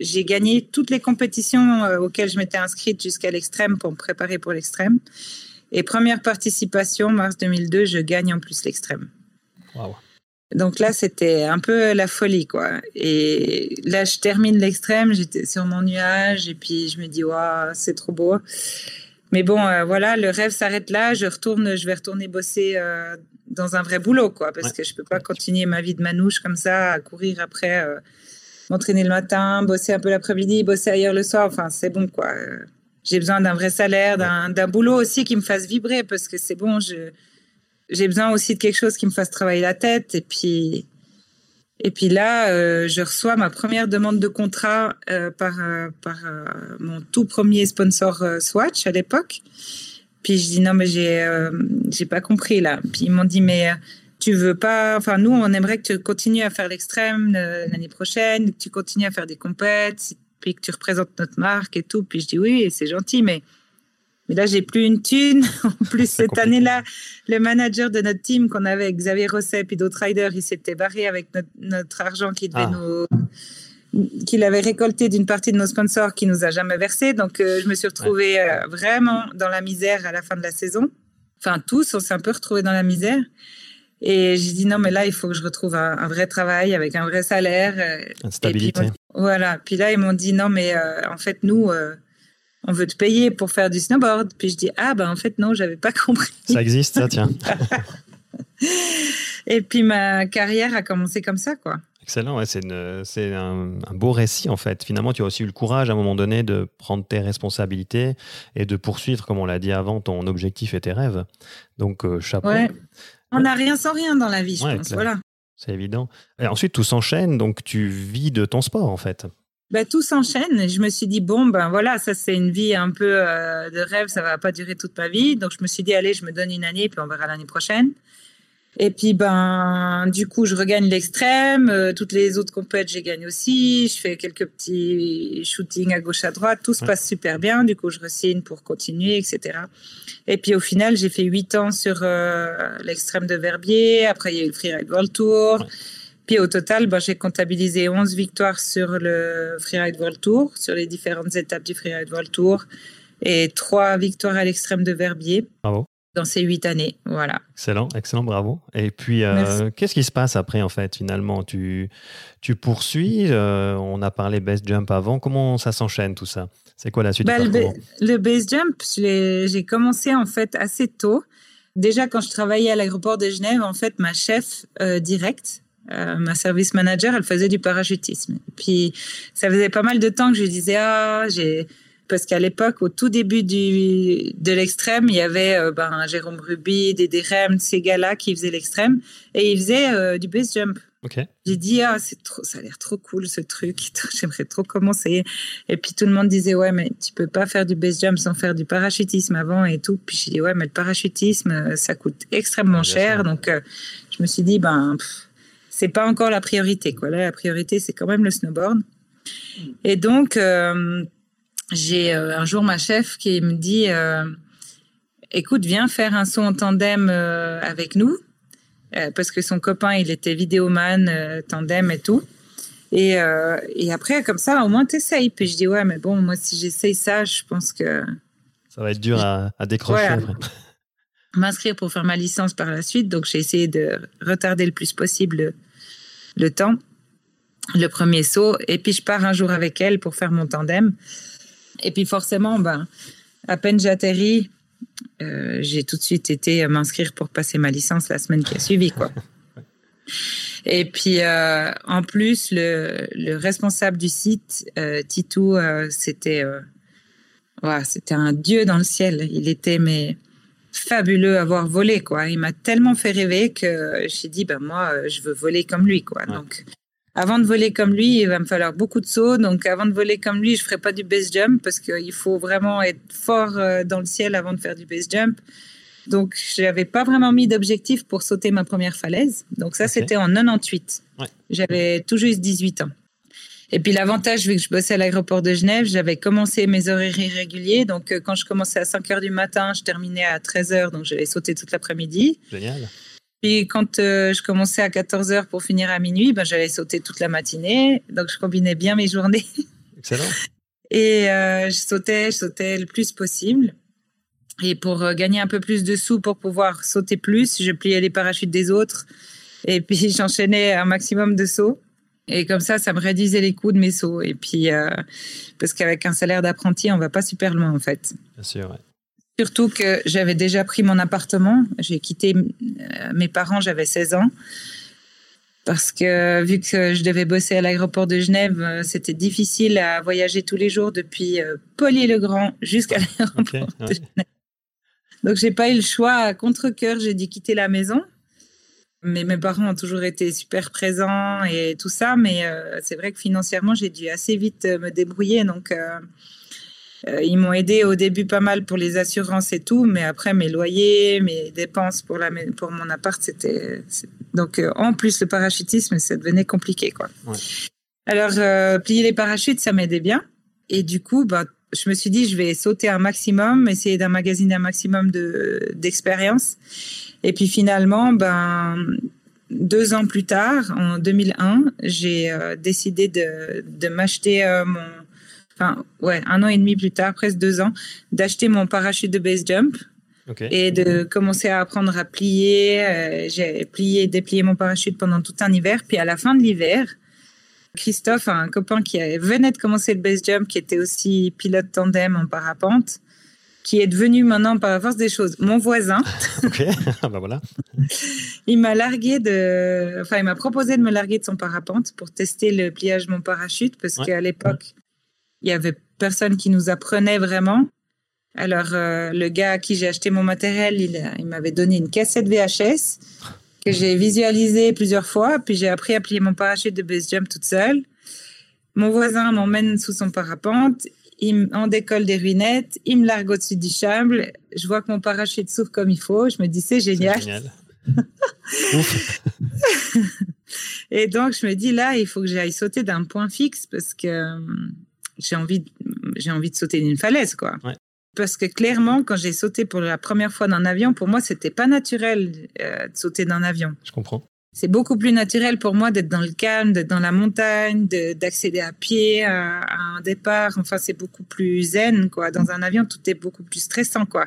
j'ai gagné toutes les compétitions auxquelles je m'étais inscrite jusqu'à l'extrême pour me préparer pour l'extrême. Et première participation, mars 2002, je gagne en plus l'extrême. Donc là, c'était un peu la folie, quoi. Et là, je termine l'extrême, j'étais sur mon nuage, et puis je me dis, waouh, c'est trop beau. Mais bon, voilà, le rêve s'arrête là. Je retourne, je vais retourner bosser dans un vrai boulot, quoi, parce que je peux pas continuer ma vie de manouche comme ça, à courir après, euh, m'entraîner le matin, bosser un peu l'après-midi, bosser ailleurs le soir. Enfin, c'est bon, quoi. J'ai besoin d'un vrai salaire, d'un boulot aussi qui me fasse vibrer, parce que c'est bon, j'ai besoin aussi de quelque chose qui me fasse travailler la tête. Et puis, Et puis là, euh, je reçois ma première demande de contrat euh, par, euh, par mon tout premier sponsor Swatch à l'époque. Puis je dis non, mais j'ai j'ai pas compris là. Puis ils m'ont dit mais tu veux pas. Enfin, nous, on aimerait que tu continues à faire l'extrême l'année prochaine, que tu continues à faire des compètes, puis que tu représentes notre marque et tout. Puis je dis oui, c'est gentil, mais mais là, j'ai plus une thune. En plus, cette année-là, le manager de notre team qu'on avait avec Xavier Rosset et d'autres riders, il s'était barré avec notre, argent devait ah. qu'il avait récolté d'une partie de nos sponsors qui nous a jamais versé. Donc, euh, je me suis retrouvée euh, vraiment dans la misère à la fin de la saison. Enfin, tous, on s'est un peu retrouvés dans la misère. Et j'ai dit non, mais là, il faut que je retrouve un, vrai travail avec un vrai salaire. Euh, Une stabilité. voilà. Puis là, ils m'ont dit non, mais en fait, nous, on veut te payer pour faire du snowboard. Puis je dis, ah ben en fait non, j'avais pas compris. Ça existe, ça, tiens. et puis ma carrière a commencé comme ça, quoi. Excellent, c'est un, beau récit en fait. Finalement, tu as aussi eu le courage à un moment donné de prendre tes responsabilités et de poursuivre, comme on l'a dit avant, ton objectif et tes rêves. Donc, euh, chapeau. On n'a rien sans rien dans la vie, je pense. Voilà. C'est évident. Et ensuite, tout s'enchaîne, donc tu vis de ton sport en fait. Ben, tout s'enchaîne. Je me suis dit, bon, ben voilà, ça c'est une vie un peu euh, de rêve, ça va pas durer toute ma vie. Donc je me suis dit, allez, je me donne une année, puis on verra l'année prochaine. Et puis, ben, du coup, je regagne l'extrême. Euh, toutes les autres compètes, j'ai gagné aussi. Je fais quelques petits shootings à gauche, à droite. Tout se passe super bien. Du coup, je resigne pour continuer, etc. Et puis, au final, j'ai fait huit ans sur euh, l'extrême de Verbier. Après, il y a eu le Freeride World Tour. Puis au total, ben, j'ai comptabilisé 11 victoires sur le Freeride World Tour, sur les différentes étapes du Freeride World Tour, et 3 victoires à l'extrême de Verbier. Bravo. Dans ces 8 années, voilà. Excellent, excellent, bravo. Et puis, euh, qu'est-ce qui se passe après, en fait, finalement? Tu, tu poursuis, euh, on a parlé base jump avant, comment ça s'enchaîne tout ça? C'est quoi la suite bah, le, base jump, j'ai commencé en fait assez tôt. Déjà, quand je travaillais à l'aéroport de Genève, en fait, ma chef euh, directe, euh, ma service manager, elle faisait du parachutisme. Et puis, ça faisait pas mal de temps que je disais, ah, j'ai, parce qu'à l'époque, au tout début du, de l'extrême, il y avait euh, ben, Jérôme Ruby, Dédé Rem, ces gars-là qui faisaient l'extrême, et ils faisaient euh, du base jump. J'ai dit, ah, c'est trop, ça a l'air trop cool ce truc, j'aimerais trop commencer. Et puis tout le monde disait, ouais, mais tu peux pas faire du base jump sans faire du parachutisme avant et tout. Puis j'ai dit, ouais, mais le parachutisme, ça coûte extrêmement cher. Donc je me suis dit, ben, c'est pas encore la priorité. Quoi. Là, la priorité, c'est quand même le snowboard. Et donc, euh, j'ai euh, un jour ma chef qui me dit euh, Écoute, viens faire un saut en tandem avec nous. parce que son copain, il était vidéoman, tandem et tout. Et, et, après, comme ça, au moins, t'essayes. Puis je dis Ouais, mais bon, moi, si j'essaye ça, je pense que. Ça va être dur à, décrocher. M'inscrire pour faire ma licence par la suite. Donc, j'ai essayé de retarder le plus possible le temps, le premier saut, et puis je pars un jour avec elle pour faire mon tandem. Et puis forcément, ben, à peine j'atterris, euh, j'ai tout de suite été m'inscrire pour passer ma licence la semaine qui a suivi, quoi. Et puis euh, en plus, le, responsable du site, euh, Titou, c'était c'était un dieu dans le ciel. Il était mais fabuleux à voir voler quoi. Il m'a tellement fait rêver que j'ai dit ben moi je veux voler comme lui quoi. Donc avant de voler comme lui, il va me falloir beaucoup de sauts. Donc avant de voler comme lui, je ferai pas du base jump parce qu'il faut vraiment être fort euh, dans le ciel avant de faire du base jump. Donc je n'avais pas vraiment mis d'objectif pour sauter ma première falaise. Donc ça c'était en 98. J'avais tout juste 18 ans. Et puis l'avantage, vu que je bossais à l'aéroport de Genève, j'avais commencé mes horaires irréguliers. Donc euh, quand je commençais à 5 heures du matin, je terminais à 13 heures, donc j'allais sauter toute l'après-midi. Génial. Puis quand euh, je commençais à 14 heures pour finir à minuit, ben, j'allais sauter toute la matinée. Donc je combinais bien mes journées. Excellent. Et euh, je sautais, je sautais le plus possible. Et pour gagner un peu plus de sous, pour pouvoir sauter plus, je pliais les parachutes des autres. Et puis j'enchaînais un maximum de sauts. Et comme ça, ça me réduisait les coûts de mes sauts. Et puis, euh, parce qu'avec un salaire d'apprenti, on va pas super loin, en fait. Bien sûr, Surtout que j'avais déjà pris mon appartement. J'ai quitté euh, mes parents, j'avais 16 ans. Parce que vu que je devais bosser à l'aéroport de Genève, euh, c'était difficile à voyager tous les jours depuis Polier-le-Grand jusqu'à l'aéroport de Genève. Donc, j'ai pas eu le choix. À contre-coeur, j'ai dû quitter la maison. Mais mes parents ont toujours été super présents et tout ça. Mais euh, c'est vrai que financièrement, j'ai dû assez vite me débrouiller. Donc, ils m'ont aidé au début pas mal pour les assurances et tout. Mais après, mes loyers, mes dépenses pour, la, pour mon appart, c'était. Donc, en plus, le parachutisme, ça devenait compliqué. Quoi. Alors, plier les parachutes, ça m'aidait bien. Et du coup, bah, je me suis dit, je vais sauter un maximum, essayer d'emmagasiner un maximum d'expérience. et puis finalement, ben, deux ans plus tard, en 2001, j'ai euh, décidé de, de m'acheter euh, mon, enfin, ouais, un an et demi plus tard, presque deux ans, d'acheter mon parachute de base jump. Et de commencer à apprendre à plier. Euh, j'ai plié et déplié mon parachute pendant tout un hiver. Puis à la fin de l'hiver, Christophe, un copain qui venait de commencer le base jump, qui était aussi pilote tandem en parapente, qui est devenu maintenant par la force des choses mon voisin. ok, ah bah voilà. il m'a largué de, enfin il m'a proposé de me larguer de son parapente pour tester le pliage de mon parachute parce qu'à l'époque il y avait personne qui nous apprenait vraiment. Alors euh, le gars à qui j'ai acheté mon matériel, il, il m'avait donné une cassette VHS que j'ai visualisé plusieurs fois, puis j'ai appris à plier mon parachute de base jump toute seule. Mon voisin m'emmène sous son parapente, il en décolle des ruinettes, il me largue au-dessus du chambre, je vois que mon parachute s'ouvre comme il faut, je me dis c'est génial. génial. Et donc je me dis là, il faut que j'aille sauter d'un point fixe parce que euh, j'ai envie, j'ai envie de sauter d'une falaise, quoi. Ouais. Parce que clairement, quand j'ai sauté pour la première fois d'un avion, pour moi, c'était pas naturel euh, de sauter d'un avion. Je comprends. C'est beaucoup plus naturel pour moi d'être dans le calme, d'être dans la montagne, d'accéder à pied à, un départ. Enfin, c'est beaucoup plus zen, quoi. Dans un avion, tout est beaucoup plus stressant, quoi.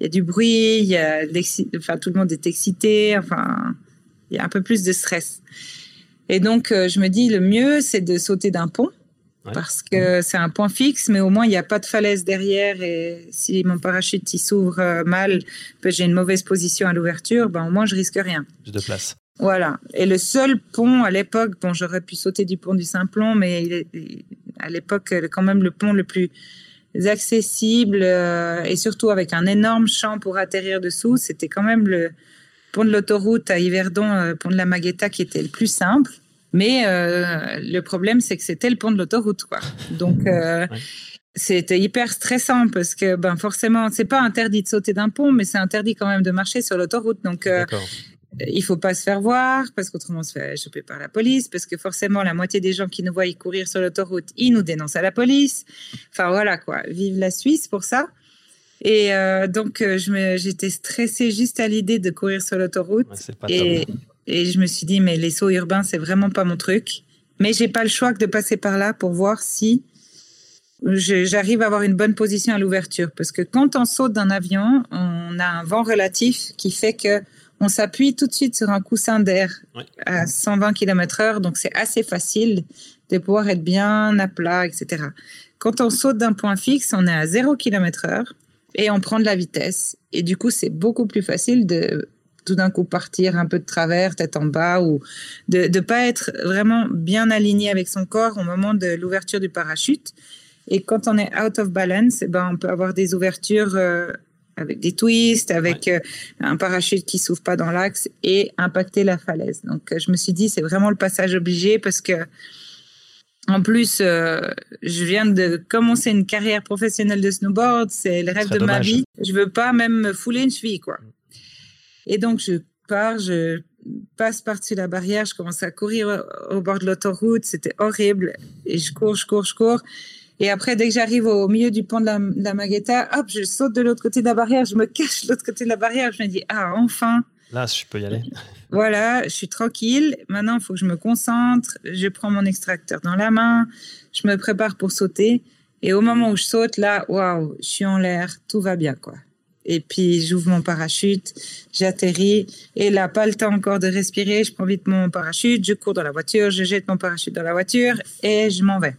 Il y a du bruit, il y a enfin, tout le monde est excité. Enfin, il y a un peu plus de stress. Et donc, euh, je me dis, le mieux, c'est de sauter d'un pont parce que c'est un point fixe, mais au moins il n'y a pas de falaise derrière et si mon parachute s'ouvre euh, mal, que j'ai une mauvaise position à l'ouverture, ben au moins je risque rien. J'ai de place. Voilà. Et le seul pont à l'époque, bon, j'aurais pu sauter du pont du Simplon, mais il est, à l'époque, quand même le pont le plus accessible euh, et surtout avec un énorme champ pour atterrir dessous, c'était quand même le pont de l'autoroute à Yverdon, euh, pont de la Maguetta, qui était le plus simple. Mais euh, le problème, c'est que c'était le pont de l'autoroute, quoi. Donc, euh, c'était hyper stressant parce que, ben, forcément, c'est pas interdit de sauter d'un pont, mais c'est interdit quand même de marcher sur l'autoroute. Donc, euh, il faut pas se faire voir parce qu'autrement on se fait choper par la police parce que forcément la moitié des gens qui nous voient courir sur l'autoroute ils nous dénoncent à la police. Enfin voilà quoi. Vive la Suisse pour ça. Et donc je j'étais stressée juste à l'idée de courir sur l'autoroute. Et et je me suis dit, mais les sauts urbains, c'est vraiment pas mon truc. Mais j'ai pas le choix que de passer par là pour voir si j'arrive à avoir une bonne position à l'ouverture. Parce que quand on saute d'un avion, on a un vent relatif qui fait que on s'appuie tout de suite sur un coussin d'air à 120 km heure. Donc, c'est assez facile de pouvoir être bien à plat, etc. Quand on saute d'un point fixe, on est à 0 km heure et on prend de la vitesse. Et du coup, c'est beaucoup plus facile de tout d'un coup partir un peu de travers, tête en bas, ou de ne pas être vraiment bien aligné avec son corps au moment de l'ouverture du parachute. Et quand on est out of balance, eh ben, on peut avoir des ouvertures euh, avec des twists, avec euh, un parachute qui s'ouvre pas dans l'axe et impacter la falaise. Donc, euh, je me suis dit, c'est vraiment le passage obligé parce que, en plus, je viens de commencer une carrière professionnelle de snowboard, c'est le rêve de ma vie. Je veux pas même me fouler une cheville, quoi. Et donc, je pars, je passe par-dessus la barrière, je commence à courir au bord de l'autoroute, c'était horrible. Et je cours, je cours, je cours. Et après, dès que j'arrive au milieu du pont de la, de Maguetta, hop, je saute de l'autre côté de la barrière, je me cache de l'autre côté de la barrière, je me dis, ah, enfin. Là, je peux y aller. Voilà, je suis tranquille. Maintenant, il faut que je me concentre. Je prends mon extracteur dans la main. Je me prépare pour sauter. Et au moment où je saute, là, waouh, je suis en l'air. Tout va bien, quoi et puis j'ouvre mon parachute, j'atterris et là pas le temps encore de respirer, je prends vite mon parachute, je cours dans la voiture, je jette mon parachute dans la voiture et je m'en vais.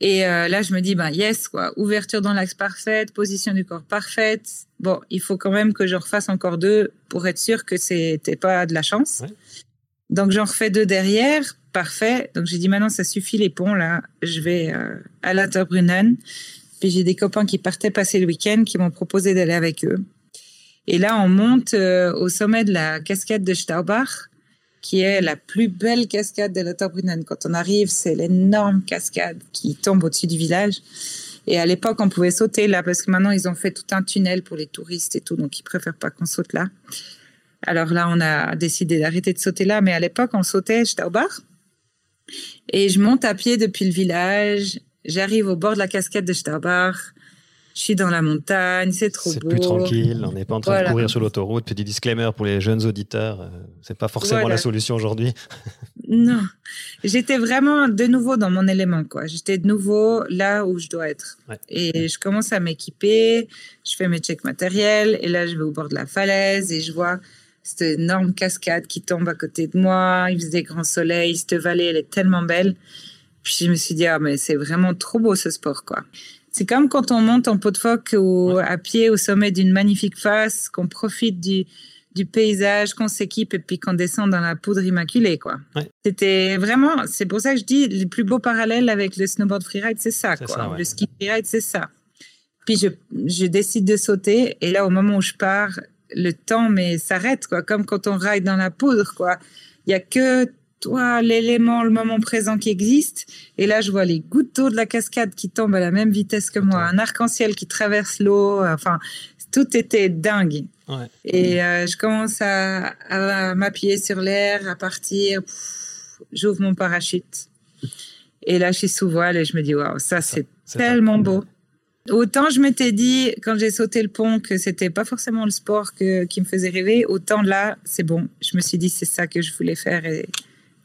Et euh, là je me dis ben yes quoi, ouverture dans l'axe parfaite, position du corps parfaite. Bon, il faut quand même que je refasse encore deux pour être sûr que c'était pas de la chance. Donc j'en refais deux derrière, parfait. Donc j'ai dit maintenant ça suffit les ponts là, je vais euh, à la Brunnen. Puis j'ai des copains qui partaient passer le week-end qui m'ont proposé d'aller avec eux. Et là, on monte euh, au sommet de la cascade de Staubach, qui est la plus belle cascade de l'Otterbrunnen. Quand on arrive, c'est l'énorme cascade qui tombe au-dessus du village. Et à l'époque, on pouvait sauter là parce que maintenant, ils ont fait tout un tunnel pour les touristes et tout, donc ils préfèrent pas qu'on saute là. Alors là, on a décidé d'arrêter de sauter là, mais à l'époque, on sautait Staubach. Et je monte à pied depuis le village. J'arrive au bord de la cascade de Staubach. Je suis dans la montagne, c'est trop beau. C'est plus tranquille, on n'est pas en train de courir sur l'autoroute. Petit disclaimer pour les jeunes auditeurs, euh, c'est pas forcément la solution aujourd'hui. non, j'étais vraiment de nouveau dans mon élément, quoi. J'étais de nouveau là où je dois être. Et je commence à m'équiper, je fais mes checks matériels, et là je vais au bord de la falaise et je vois cette énorme cascade qui tombe à côté de moi. Il faisait grand soleil, cette vallée, elle est tellement belle. Puis je me suis dit, ah, mais c'est vraiment trop beau ce sport, quoi. C'est comme quand on monte en pot de phoque ou à pied au sommet d'une magnifique face, qu'on profite du, du paysage, qu'on s'équipe et puis qu'on descend dans la poudre immaculée, quoi. C'était vraiment, c'est pour ça que je dis, le plus beau parallèle avec le snowboard freeride, c'est ça, quoi. Le ski freeride, c'est ça. Puis je, je décide de sauter et là, au moment où je pars, le temps mais s'arrête, quoi. Comme quand on ride dans la poudre, quoi. Il y a que toi, l'élément, le moment présent qui existe. Et là, je vois les gouttes d'eau de la cascade qui tombent à la même vitesse que moi, un arc-en-ciel qui traverse l'eau. Enfin, tout était dingue. Et euh, je commence à, m'appuyer sur l'air, à partir. J'ouvre mon parachute. Et là, je suis sous voile et je me dis, waouh, ça, c'est tellement beau. Autant je m'étais dit quand j'ai sauté le pont que c'était pas forcément le sport qui me faisait rêver, autant là, c'est bon. Je me suis dit c'est ça que je voulais faire et,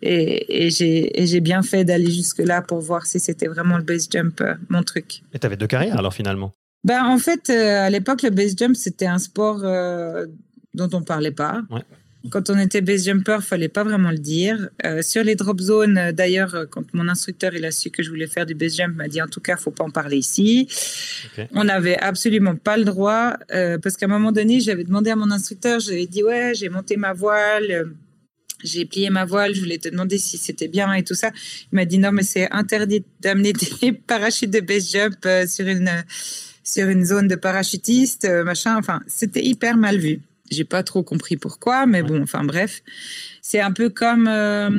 et, j'ai bien fait d'aller jusque-là pour voir si c'était vraiment le base jump, euh, mon truc. Et tu avais deux carrières alors finalement? Ben, En fait, euh, à l'époque, le base jump, c'était un sport euh, dont on parlait pas. Quand on était base jumper, fallait pas vraiment le dire. sur les drop zones, d'ailleurs, quand mon instructeur il a su que je voulais faire du base jump, m'a dit en tout cas, faut pas en parler ici. On n'avait absolument pas le droit parce qu'à un moment donné, j'avais demandé à mon instructeur, j'avais dit ouais, j'ai monté ma voile j'ai plié ma voile, je voulais te demander si c'était bien et tout ça. Il m'a dit non, mais c'est interdit d'amener des parachutes de base jump euh, sur une, sur une zone de parachutiste, euh, machin. Enfin, c'était hyper mal vu. J'ai pas trop compris pourquoi, mais bon, enfin bref. C'est un peu comme, euh,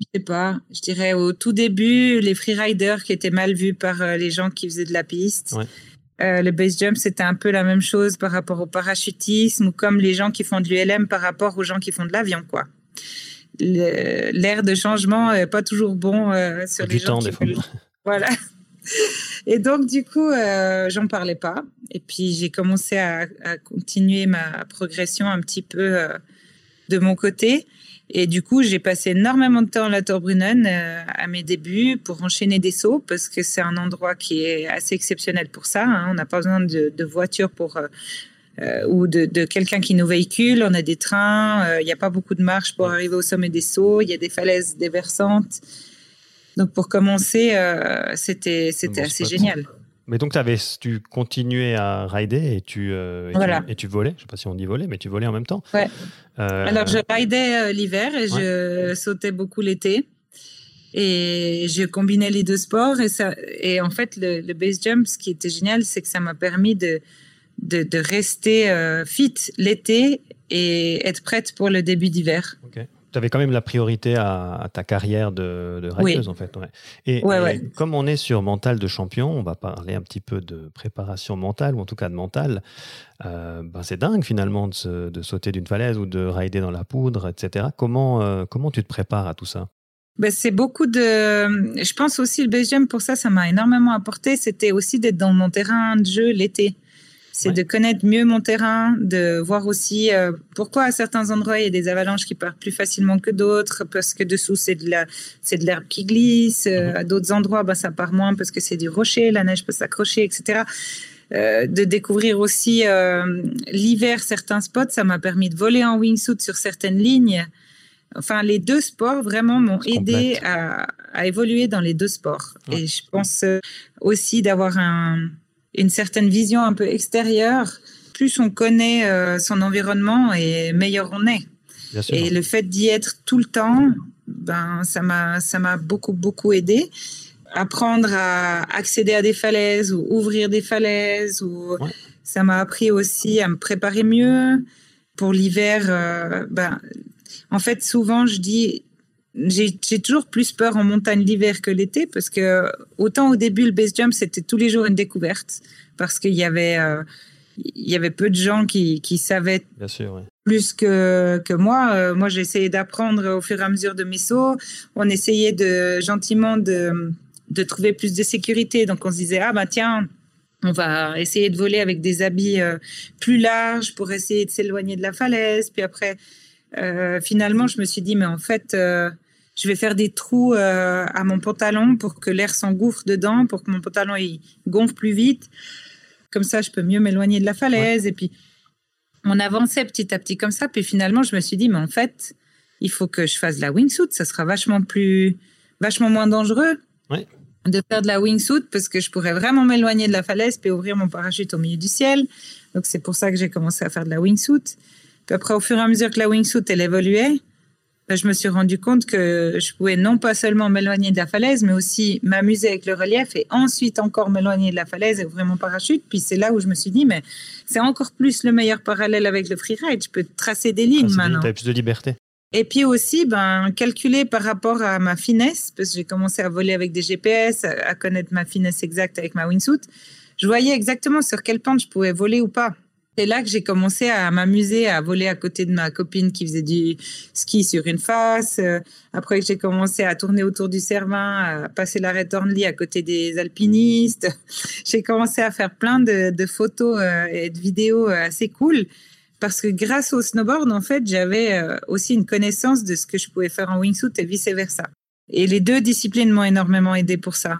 je sais pas, je dirais au tout début, les freeriders qui étaient mal vus par les gens qui faisaient de la piste. le base jump, c'était un peu la même chose par rapport au parachutisme ou comme les gens qui font du LM par rapport aux gens qui font de l'avion, quoi l'air de changement n'est pas toujours bon euh, sur les gens. Temps, qui Voilà. Et donc, du coup, euh, j'en parlais pas. Et puis, j'ai commencé à, continuer ma progression un petit peu euh, de mon côté. Et du coup, j'ai passé énormément de temps à la Torbrunnen euh, à mes débuts pour enchaîner des sauts parce que c'est un endroit qui est assez exceptionnel pour ça. Hein. On n'a pas besoin de, de voiture pour euh, ou de, quelqu'un qui nous véhicule. On a des trains, euh, il n'y a pas beaucoup de marches pour arriver au sommet des sauts, il y a des falaises déversantes. Donc pour commencer, euh, c'était c'était assez génial. Mais donc avais, tu continuais à rider et tu, et, tu, volais. Je ne sais pas si on dit voler, mais tu volais en même temps. Ouais. Alors je ridais l'hiver et je sautais beaucoup l'été. Et je combinais les deux sports. Et, ça, et en fait, le, le base jump, ce qui était génial, c'est que ça m'a permis de, de, rester euh, fit l'été et être prête pour le début d'hiver. Tu avais quand même la priorité à, ta carrière de, de en fait. Et, comme on est sur mental de champion, on va parler un petit peu de préparation mentale, ou en tout cas de mental. Euh, ben c'est dingue finalement de, sauter d'une falaise ou de rider dans la poudre, etc. Comment, euh, comment tu te prépares à tout ça? Ben, c'est beaucoup de. Je pense aussi le BGM pour ça, ça m'a énormément apporté. C'était aussi d'être dans mon terrain de jeu l'été. C'est de connaître mieux mon terrain, de voir aussi euh, pourquoi à certains endroits il y a des avalanches qui partent plus facilement que d'autres, parce que dessous c'est de la, c'est de l'herbe qui glisse. Euh, mhm. À d'autres endroits, bah, ça part moins parce que c'est du rocher, la neige peut s'accrocher, etc. Euh, de découvrir aussi l'hiver certains spots, ça m'a permis de voler en wingsuit sur certaines lignes. Enfin, les deux sports vraiment m'ont aidé à, à, évoluer dans les deux sports. Et je pense aussi d'avoir un, une certaine vision un peu extérieure, plus on connaît euh, son environnement et meilleur on est. Et le fait d'y être tout le temps, ben ça m'a beaucoup beaucoup aidé. Apprendre à accéder à des falaises ou ouvrir des falaises ou Ça m'a appris aussi à me préparer mieux pour l'hiver. Euh, ben, en fait, souvent, je dis, j'ai toujours plus peur en montagne l'hiver que l'été parce que autant au début, le base jump, c'était tous les jours une découverte parce qu'il y avait, euh, il y avait peu de gens qui, qui savaient Bien sûr, plus que, que moi. Euh, moi, j'ai essayé d'apprendre au fur et à mesure de mes sauts. On essayait de gentiment de, de trouver plus de sécurité. Donc, on se disait, ah ben tiens, on va essayer de voler avec des habits euh, plus larges pour essayer de s'éloigner de la falaise. Puis après, finalement, je me suis dit, mais en fait, je vais faire des trous à mon pantalon pour que l'air s'engouffre dedans, pour que mon pantalon il gonfle plus vite. Comme ça, je peux mieux m'éloigner de la falaise. Et puis, on avançait petit à petit comme ça. Puis finalement, je me suis dit, mais en fait, il faut que je fasse de la wingsuit. Ça sera vachement plus, vachement moins dangereux de faire de la wingsuit parce que je pourrais vraiment m'éloigner de la falaise puis ouvrir mon parachute au milieu du ciel. Donc c'est pour ça que j'ai commencé à faire de la wingsuit. Puis après, au fur et à mesure que la wingsuit elle évoluait, je me suis rendu compte que je pouvais non pas seulement m'éloigner de la falaise, mais aussi m'amuser avec le relief et ensuite encore m'éloigner de la falaise et ouvrir mon parachute. Puis c'est là où je me suis dit, mais c'est encore plus le meilleur parallèle avec le freeride. Je peux tracer des lignes maintenant. Tu as plus de liberté. Et puis aussi, ben, calculer par rapport à ma finesse, parce que j'ai commencé à voler avec des GPS, à connaître ma finesse exacte avec ma wingsuit. Je voyais exactement sur quelle pente je pouvais voler ou pas. C'est là que j'ai commencé à m'amuser à voler à côté de ma copine qui faisait du ski sur une face. Euh, après j'ai commencé à tourner autour du Cervin, à passer l'arrêt Thornley à côté des alpinistes. j'ai commencé à faire plein de, photos euh, et de vidéos euh, assez cool parce que grâce au snowboard, en fait, j'avais aussi une connaissance de ce que je pouvais faire en wingsuit et vice versa. Et les deux disciplines m'ont énormément aidé pour ça.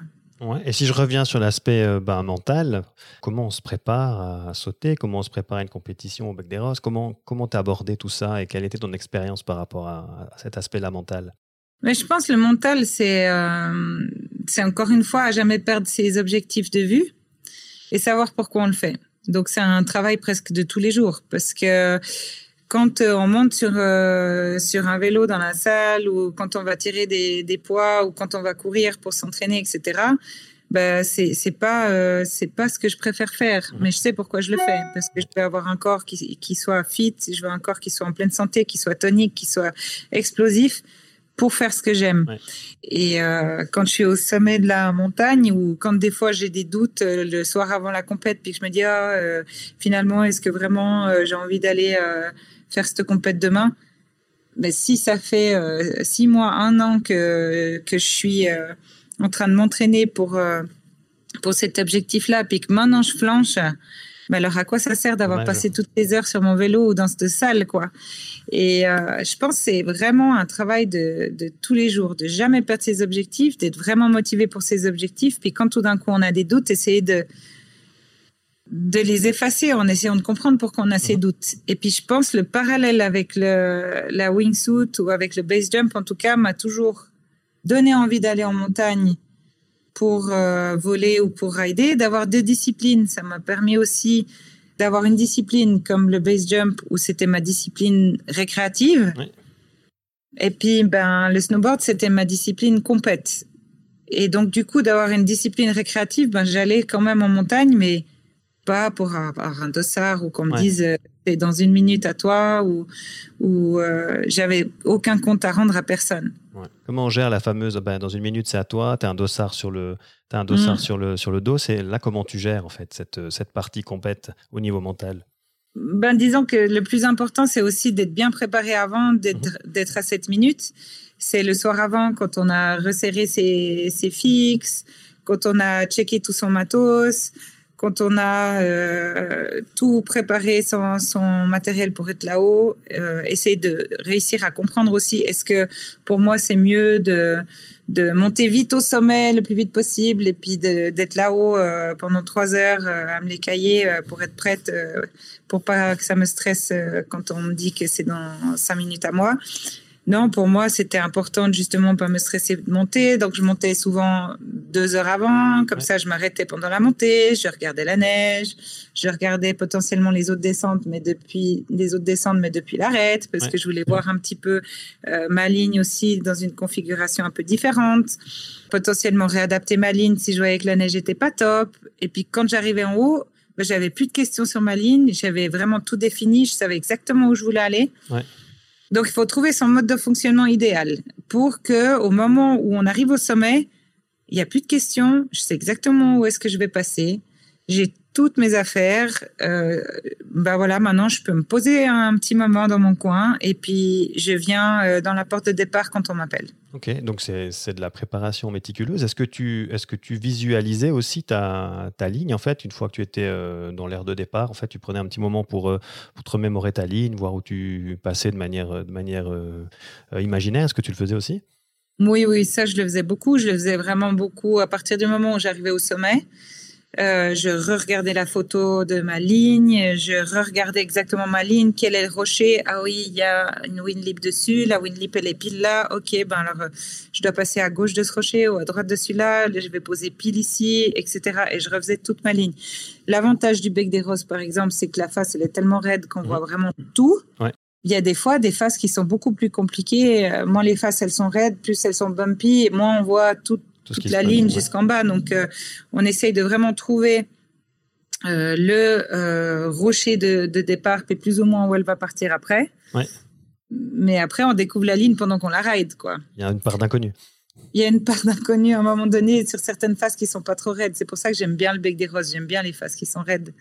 Et si je reviens sur l'aspect euh, ben, mental, comment on se prépare à sauter? Comment on se prépare à une compétition au Bec des Roses? Comment comment as abordé tout ça et quelle était ton expérience par rapport à, cet aspect-là mental? Mais je pense que le mental, c'est euh, c'est encore une fois à jamais perdre ses objectifs de vue et savoir pourquoi on le fait. Donc c'est un travail presque de tous les jours parce que quand euh, on monte sur, sur un vélo dans la salle ou quand on va tirer des, des poids ou quand on va courir pour s'entraîner, etc., ben, c'est, c'est pas, euh, c'est pas ce que je préfère faire. Mmh. Mais je sais pourquoi je le fais. Parce que je veux avoir un corps qui, qui soit fit, je veux un corps qui soit en pleine santé, qui soit tonique, qui soit explosif pour faire ce que j'aime. Et euh, quand je suis au sommet de la montagne ou quand des fois j'ai des doutes le soir avant la compète, puis que je me dis ah, finalement est-ce que vraiment j'ai envie d'aller faire cette compète demain. Mais si ça fait euh, six mois, un an que, que je suis euh, en train de m'entraîner pour, euh, pour cet objectif-là, puis que maintenant je flanche, mais alors à quoi ça sert d'avoir passé toutes les heures sur mon vélo ou dans cette salle, quoi? Et je pense que c'est vraiment un travail de, de, tous les jours, de jamais perdre ses objectifs, d'être vraiment motivé pour ses objectifs, puis quand tout d'un coup on a des doutes, essayer de de les effacer en essayant de comprendre pourquoi on a ces doutes. Et puis je pense le parallèle avec le, la wingsuit ou avec le base jump, en tout cas, m'a toujours donné envie d'aller en montagne pour euh, voler ou pour rider, d'avoir deux disciplines. Ça m'a permis aussi d'avoir une discipline comme le base jump où c'était ma discipline récréative. Et puis, ben, le snowboard, c'était ma discipline compète. Et donc, du coup, d'avoir une discipline récréative, ben, j'allais quand même en montagne, mais pas pour avoir un dossard ou qu'on me dise euh, c'est dans une minute à toi ou, ou euh, j'avais aucun compte à rendre à personne. Comment on gère la fameuse ben, dans une minute c'est à toi, tu as un dossard sur le as un dossard mm. sur le sur le dos, c'est là comment tu gères en fait cette cette partie compète au niveau mental? Ben disons que le plus important c'est aussi d'être bien préparé avant d'être mhm. d'être à cette minute. C'est le soir avant quand on a resserré ses, ses fixes, quand on a checké tout son matos, quand on a euh, tout préparé son, matériel pour être là-haut, euh, essayer de réussir à comprendre aussi est-ce que pour moi c'est mieux de, de monter vite au sommet le plus vite possible et puis d'être là-haut euh, pendant trois heures à me les cahier pour être prête pour pas que ça me stresse quand on me dit que c'est dans cinq minutes à moi. Non, pour moi, c'était important de justement pas me stresser de monter. Donc, je montais souvent deux heures avant. Comme ça, je m'arrêtais pendant la montée. Je regardais la neige. Je regardais potentiellement les autres descentes, mais depuis les autres descentes, mais depuis l'arête, parce que je voulais voir un petit peu euh, ma ligne aussi dans une configuration un peu différente. Potentiellement réadapter ma ligne si je voyais que la neige était pas top. Et puis, quand j'arrivais en haut, ben, j'avais plus de questions sur ma ligne. J'avais vraiment tout défini. Je savais exactement où je voulais aller. Donc, il faut trouver son mode de fonctionnement idéal pour que, au moment où on arrive au sommet, il n'y a plus de questions. Je sais exactement où est-ce que je vais passer. Toutes mes affaires. Euh, ben voilà, maintenant je peux me poser un petit moment dans mon coin et puis je viens euh, dans la porte de départ quand on m'appelle. Ok, donc c'est de la préparation méticuleuse. Est-ce que, tu, est que tu visualisais aussi ta, ta, ligne en fait, une fois que tu étais euh, dans l'air de départ? En fait, tu prenais un petit moment pour, euh, pour te remémorer ta ligne, voir où tu passais de manière, de manière imaginaire. Est-ce que tu le faisais aussi? Oui, oui, ça je le faisais beaucoup. Je le faisais vraiment beaucoup à partir du moment où j'arrivais au sommet. Euh, je re-regardais la photo de ma ligne, je re-regardais exactement ma ligne, quel est le rocher? Ah oui, il y a une Winlip dessus, la Winlip elle est pile là. Ok, ben alors euh, je dois passer à gauche de ce rocher ou à droite de celui-là. Je vais poser pile ici, etc. Et je refaisais toute ma ligne. L'avantage du bec des roses, par exemple, c'est que la face elle est tellement raide qu'on voit vraiment tout. Il y a des fois des faces qui sont beaucoup plus compliquées. Euh, moins les faces elles sont raides, plus elles sont bumpy, et moins on voit tout toute la ligne jusqu'en bas. Donc, euh, on essaye de vraiment trouver euh, le euh, rocher de, départ, et plus ou moins où elle va partir après. Mais après, on découvre la ligne pendant qu'on la ride, quoi. Il y a une part d'inconnu. Il y a une part d'inconnu à un moment donné sur certaines faces qui sont pas trop raides. C'est pour ça que j'aime bien le bec des roses. J'aime bien les faces qui sont raides.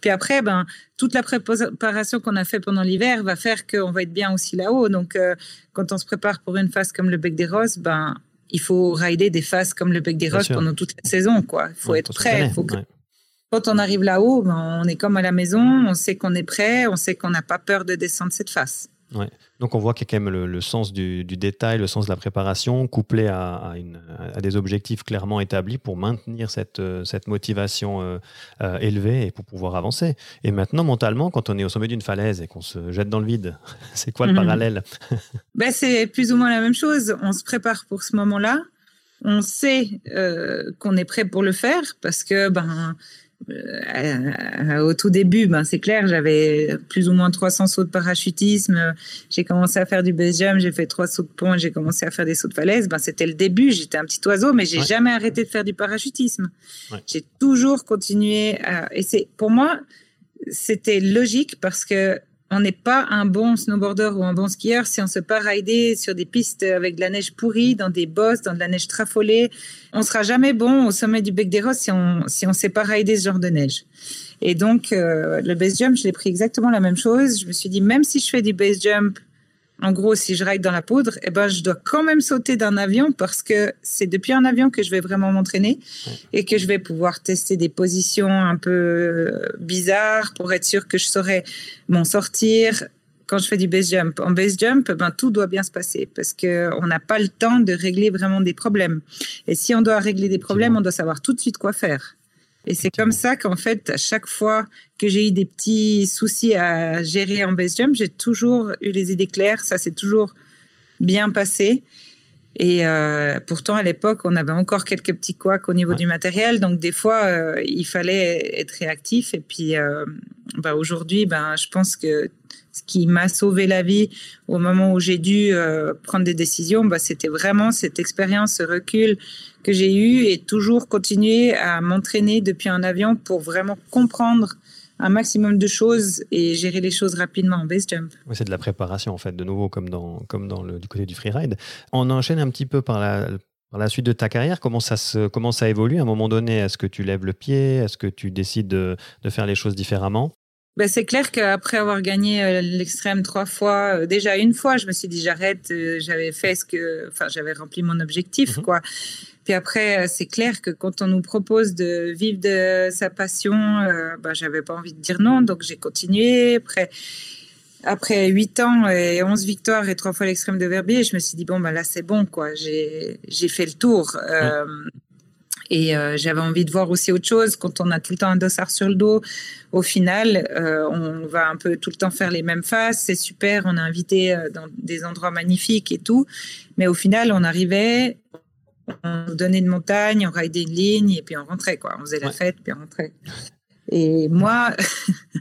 Puis après, ben, toute la préparation qu'on a fait pendant l'hiver va faire qu'on va être bien aussi là-haut. Donc, quand on se prépare pour une face comme le bec des roses, ben, il faut rider des phases comme le bec des roses pendant toute la saison. Quoi. Il faut être prêt. Quand on arrive là-haut, ben, on est comme à la maison, on sait qu'on est prêt, on sait qu'on n'a pas peur de descendre cette face. Ouais. Donc on voit qu'il y a quand même le, sens du, détail, le sens de la préparation, couplé à, des objectifs clairement établis pour maintenir cette, euh, motivation euh, euh, élevée et pour pouvoir avancer. Et maintenant, mentalement, quand on est au sommet d'une falaise et qu'on se jette dans le vide, c'est quoi le mhm. parallèle? Ben, C'est plus ou moins la même chose. On se prépare pour ce moment-là. On sait qu'on est prêt pour le faire parce que ben, au tout début, ben, c'est clair, j'avais plus ou moins 300 sauts de parachutisme. J'ai commencé à faire du base jump, j'ai fait trois sauts de pont, j'ai commencé à faire des sauts de falaise. Ben, c'était le début, j'étais un petit oiseau, mais j'ai jamais arrêté de faire du parachutisme. J'ai toujours continué à... Et c'est, pour moi, c'était logique parce que on n'est pas un bon snowboarder ou un bon skieur si on se pas rider sur des pistes avec de la neige pourrie, dans des bosses, dans de la neige trafolée. On sera jamais bon au sommet du Bec des Roses si on si on sait pas rider ce genre de neige. Et donc euh, le base jump, je l'ai pris exactement la même chose. Je me suis dit même si je fais du base jump en gros, si je ride dans la poudre, eh ben, je dois quand même sauter d'un avion parce que c'est depuis un avion que je vais vraiment m'entraîner et que je vais pouvoir tester des positions un peu euh, bizarres pour être sûr que je saurais m'en sortir quand je fais du base jump. En base jump, ben, tout doit bien se passer parce qu'on n'a pas le temps de régler vraiment des problèmes. Et si on doit régler des problèmes, on doit savoir tout de suite quoi faire. Et c'est comme ça qu'en fait, à chaque fois que j'ai eu des petits soucis à gérer en base jump, j'ai toujours eu les idées claires. Ça s'est toujours bien passé. Et euh, pourtant, à l'époque, on avait encore quelques petits couacs au niveau du matériel. Donc, des fois, euh, il fallait être réactif. Et puis, euh, bah, aujourd'hui, ben, je pense que ce qui m'a sauvé la vie au moment où j'ai dû prendre des décisions, bah, c'était vraiment cette expérience, ce recul que j'ai eu et toujours continuer à m'entraîner depuis un avion pour vraiment comprendre un maximum de choses et gérer les choses rapidement en base jump. Oui, c'est de la préparation en fait, de nouveau comme dans, comme dans le, du côté du freeride. On enchaîne un petit peu par la, par la suite de ta carrière. Comment ça, se, comment ça évolue? À un moment donné Est-ce que tu lèves le pied? Est-ce que tu décides de, de faire les choses différemment? Ben, c'est clair qu'après avoir gagné euh, l'extrême trois fois, euh, déjà une fois, je me suis dit j'arrête, euh, j'avais fait ce que, enfin, j'avais rempli mon objectif, mhm. quoi. Puis après, c'est clair que quand on nous propose de vivre de sa passion, ben, j'avais pas envie de dire non, donc j'ai continué. Après, après 8 ans et 11 victoires et trois fois l'extrême de Verbier, je me suis dit bon, ben là c'est bon, quoi. J'ai, j'ai fait le tour. Et euh, j'avais envie de voir aussi autre chose. Quand on a tout le temps un dossard sur le dos, au final, euh, on va un peu tout le temps faire les mêmes faces. C'est super, on est invité euh, dans des endroits magnifiques et tout. Mais au final, on arrivait, on donnait une montagne, on raidait une ligne et puis on rentrait. Quoi. On faisait la fête, puis on rentrait. Et moi,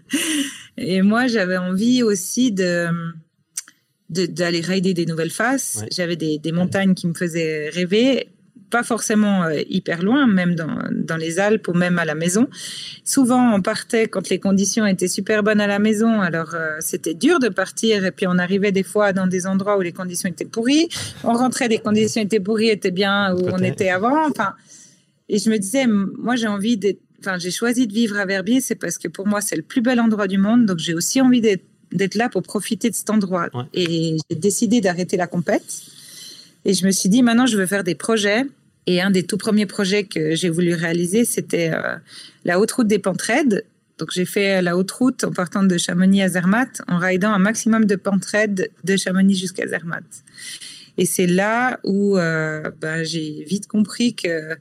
et moi j'avais envie aussi de d'aller rider des nouvelles faces. J'avais des, des, montagnes qui me faisaient rêver pas forcément euh, hyper loin, même dans, dans, les Alpes ou même à la maison. Souvent, on partait quand les conditions étaient super bonnes à la maison, alors euh, c'était dur de partir, et puis on arrivait des fois dans des endroits où les conditions étaient pourries. On rentrait, les conditions étaient pourries, étaient bien où on était avant. Enfin, et je me disais, moi, j'ai envie d'être. Enfin, j'ai choisi de vivre à Verbier, c'est parce que pour moi, c'est le plus bel endroit du monde, donc j'ai aussi envie d'être là pour profiter de cet endroit. Et j'ai décidé d'arrêter la compète. Et je me suis dit, maintenant, je veux faire des projets. Et un des tout premiers projets que j'ai voulu réaliser, c'était euh, la haute route des Pentraides. Donc, j'ai fait la haute route en partant de Chamonix à Zermatt, en ridant un maximum de Pentraides de Chamonix jusqu'à Zermatt. Et c'est là où euh, ben, j'ai vite compris que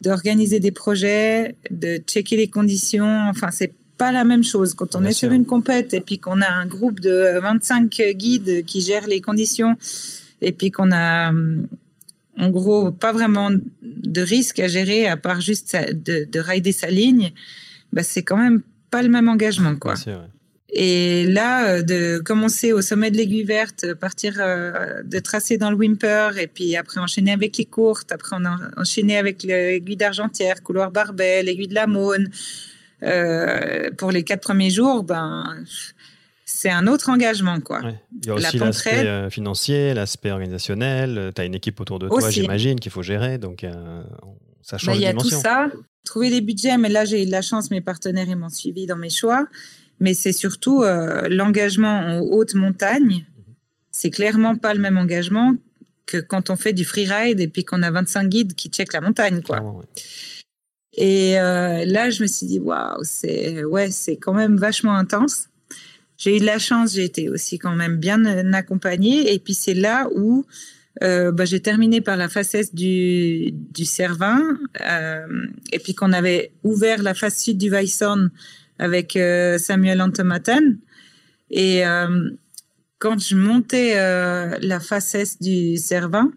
d'organiser des projets, de checker les conditions, enfin, c'est pas la même chose. Quand on est sur une compète et puis qu'on a un groupe de 25 guides qui gèrent les conditions et puis qu'on a en gros pas vraiment de risque à gérer à part juste de, de rider sa ligne, bah, c'est quand même pas le même engagement quoi. Et là, euh, de commencer au sommet de l'aiguille verte, partir euh, de tracer dans le Wimper, et puis après enchaîner avec les courtes, après on a enchaîné avec l'aiguille d'Argentière, couloir Barbet, l'aiguille de la Maune. Euh, pour les quatre premiers jours, ben c'est un autre engagement. Quoi. Il y a aussi l'aspect euh, financier, l'aspect organisationnel. Euh, tu as une équipe autour de toi, j'imagine, qu'il faut gérer. Donc, euh, ça change bah. Il y a tout ça. Trouver les budgets, mais là, j'ai eu de la chance, mes partenaires m'ont suivi dans mes choix. Mais c'est surtout l'engagement en haute montagne. C'est clairement pas le même engagement que quand on fait du freeride et puis qu'on a 25 guides qui checkent la montagne. Quoi. Et là, je me suis dit, waouh, c'est ouais, quand même vachement intense. J'ai eu de la chance, j'ai été aussi quand même bien accompagnée. Et puis c'est là où euh, bah, j'ai terminé par la face du, du Cervin. Euh, et puis qu'on avait ouvert la face sud du Weisshorn avec euh, Samuel Antomaten. Et quand je montais la face est du Cervin,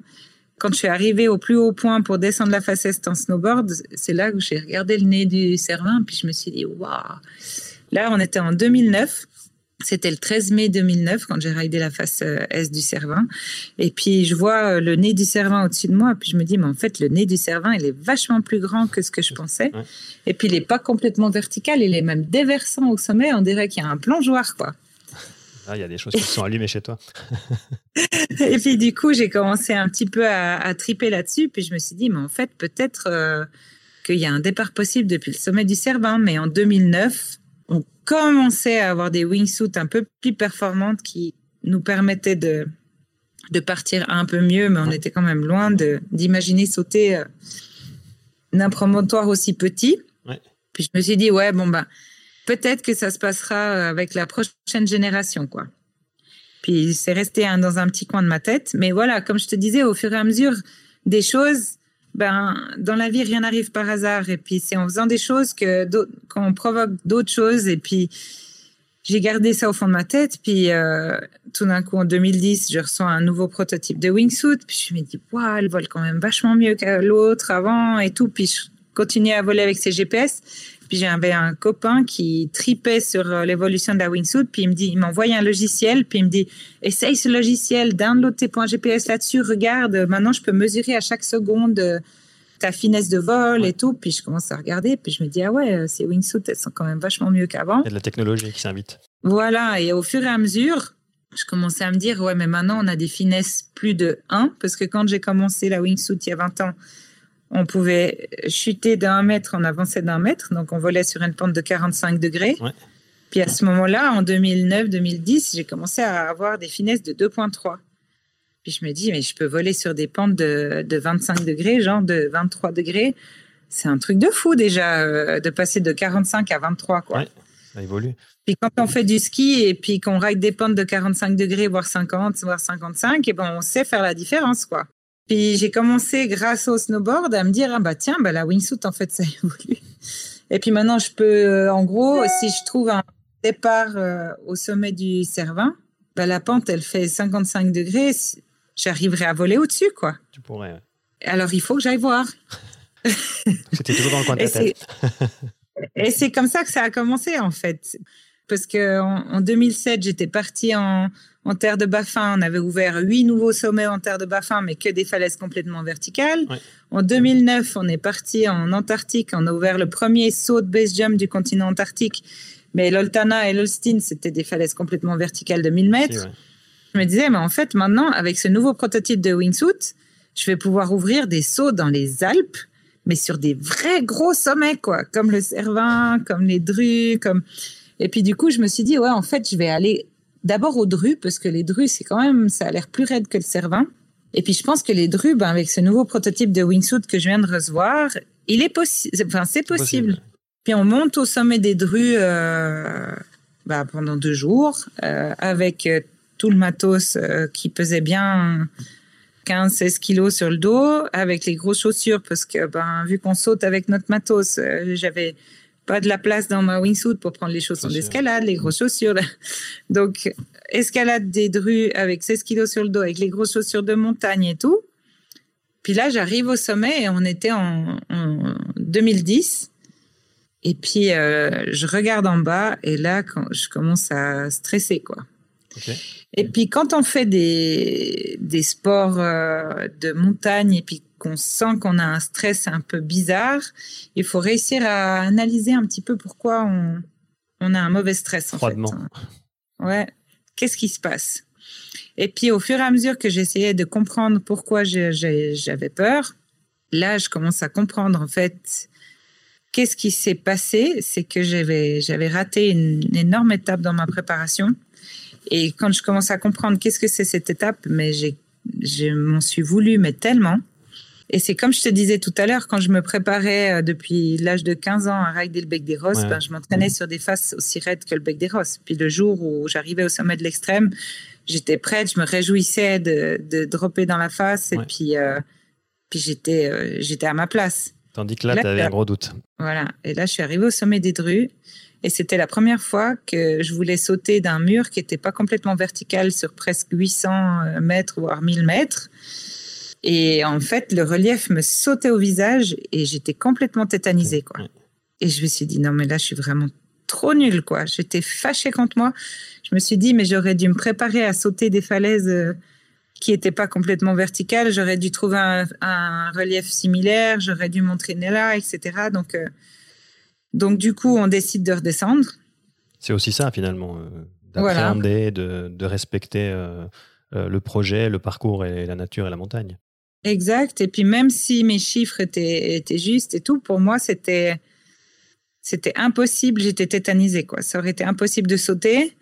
quand je suis arrivée au plus haut point pour descendre la face est en snowboard, c'est là que j'ai regardé le nez du Cervin. Puis je me suis dit, waouh! Là, on était en 2009. C'était le 13 mai 2009 quand j'ai raidé la face euh, est du Cervin. Et puis je vois euh, le nez du Cervin au-dessus de moi. Puis je me dis, mais en fait, le nez du Cervin, il est vachement plus grand que ce que je pensais. Et puis il n'est pas complètement vertical, il est même déversant au sommet. On dirait qu'il y a un plongeoir, quoi. Ah, il y a des choses qui sont allumées chez toi. et puis du coup, j'ai commencé un petit peu à, triper là-dessus. Puis je me suis dit, mais en fait, peut-être euh, qu'il y a un départ possible depuis le sommet du Cervin. Mais en 2009, on commençait à avoir des wingsuits un peu plus performantes qui nous permettaient de, de partir un peu mieux, mais on était quand même loin d'imaginer sauter euh, d'un promontoire aussi petit. Puis je me suis dit, ouais, bon, bah, peut-être que ça se passera avec la prochaine génération, quoi. Puis c'est resté dans un petit coin de ma tête. Mais voilà, comme je te disais, au fur et à mesure des choses, ben, dans la vie, rien n'arrive par hasard. Et puis, c'est en faisant des choses que qu'on provoque d'autres choses. Et puis, j'ai gardé ça au fond de ma tête. Puis, euh, tout d'un coup, en 2010, je reçois un nouveau prototype de wingsuit. Puis, je me dis, waouh, elle vole quand même vachement mieux que l'autre avant et tout. Puis, je continue à voler avec ses GPS. Puis j'avais un copain qui tripait sur euh, l'évolution de la wingsuit, puis il me dit, il m'envoie un logiciel, puis il me dit, essaye ce logiciel, download tes points GPS là-dessus, regarde, maintenant je peux mesurer à chaque seconde euh, ta finesse de vol et tout. Puis je commence à regarder, puis je me dis, ah ouais, euh, ces wingsuits, elles sont quand même vachement mieux qu'avant. Il y a de la technologie qui s'invite. Voilà, et au fur et à mesure, je commençais à me dire, ouais, mais maintenant on a des finesses plus de 1, parce que quand j'ai commencé la wingsuit il y a 20 ans, on pouvait chuter d'un mètre, on avançait d'un mètre, donc on volait sur une pente de 45 degrés. Puis à ce moment-là, en 2009-2010, j'ai commencé à avoir des finesses de 2.3. Puis je me dis, mais je peux voler sur des pentes de, 25 degrés, genre de 23 degrés. C'est un truc de fou déjà euh, de passer de 45 à 23. Quoi. ça évolue. Puis quand on fait du ski et puis qu'on ride des pentes de 45 degrés, voire 50, voire 55, et ben on sait faire la différence. quoi. Puis j'ai commencé, grâce au snowboard, à me dire ah bah tiens, bah la wingsuit en fait ça évolue. Et puis maintenant je peux, euh, en gros, si je trouve un départ euh, au sommet du Cervin, bah la pente elle fait 55 degrés, j'arriverai à voler au-dessus quoi. Tu pourrais. Alors il faut que j'aille voir. C'était toujours dans le coin de ta tête. Et c'est comme ça que ça a commencé en fait. Parce que en, 2007, j'étais partie en, En terre de Baffin, on avait ouvert huit nouveaux sommets en terre de Baffin, mais que des falaises complètement verticales. En 2009, on est parti en Antarctique. On a ouvert le premier saut de base jump du continent antarctique. Mais l'Oltana et l'Olstein, c'était des falaises complètement verticales de 1000 mètres. Je me disais, mais en fait, maintenant, avec ce nouveau prototype de wingsuit, je vais pouvoir ouvrir des sauts dans les Alpes, mais sur des vrais gros sommets, quoi, comme le Cervin, comme les Drues, comme. Et puis du coup, je me suis dit, ouais, en fait, je vais aller d'abord aux Drues, parce que les Drues, c'est quand même, ça a l'air plus raide que le Cervin. Et puis je pense que les Drues, ben, avec ce nouveau prototype de wingsuit que je viens de recevoir, il est possible, enfin c'est possible. Puis on monte au sommet des Drues euh, bah, pendant deux jours euh, avec euh, tout le matos qui pesait bien 15-16 kilos sur le dos, avec les grosses chaussures parce que ben vu qu'on saute avec notre matos, j'avais pas de la place dans ma wingsuit pour prendre les chaussures d'escalade, les grosses chaussures. Donc escalade des Drues avec 16 kilos sur le dos, avec les grosses chaussures de montagne et tout. Puis là, j'arrive au sommet et on était en, en 2010. Et puis, euh, je regarde en bas et là, quand je commence à stresser, quoi. Et puis, quand on fait des, des sports euh, de montagne et puis qu'on sent qu'on a un stress un peu bizarre, il faut réussir à analyser un petit peu pourquoi on, on a un mauvais stress. En Fait. Ouais. Qu'est-ce qui se passe? Et puis, au fur et à mesure que j'essayais de comprendre pourquoi j'avais peur, là, je commence à comprendre, en fait, qu'est-ce qui s'est passé C'est que j'avais, j'avais raté une, énorme étape dans ma préparation. Et quand je commence à comprendre qu'est-ce que c'est cette étape, mais j'ai, je m'en suis voulu, mais tellement. Et c'est comme je te disais tout à l'heure, quand je me préparais euh, depuis l'âge de 15 ans à rider le bec des Rosses, ben, je m'entraînais sur des faces aussi raides que le bec des Rosses. Puis le jour où j'arrivais au sommet de l'extrême, j'étais prête, je me réjouissais de, de dropper dans la face et puis, euh, puis j'étais, euh, j'étais à ma place. Tandis que là, tu avais un gros doute. Voilà. Et là, je suis arrivée au sommet des Drues. Et c'était la première fois que je voulais sauter d'un mur qui n'était pas complètement vertical sur presque 800 euh, mètres, voire 1000 mètres. Et en fait, le relief me sautait au visage et j'étais complètement tétanisée. Quoi. Et je me suis dit, non, mais là, je suis vraiment trop nulle. quoi. J'étais fâchée contre moi. Je me suis dit, mais j'aurais dû me préparer à sauter des falaises euh, qui n'était pas complètement vertical. J'aurais dû trouver un, relief similaire, j'aurais dû m'entraîner là, etc. Donc, euh, donc, du coup, on décide de redescendre. C'est aussi ça, finalement, euh, d'appréhender, de, de, respecter euh, le projet, le parcours et la nature et la montagne. Exact. Et puis, même si mes chiffres étaient, étaient justes et tout, pour moi, c'était. C'était impossible, j'étais tétanisée. Quoi. Ça aurait été impossible de sauter.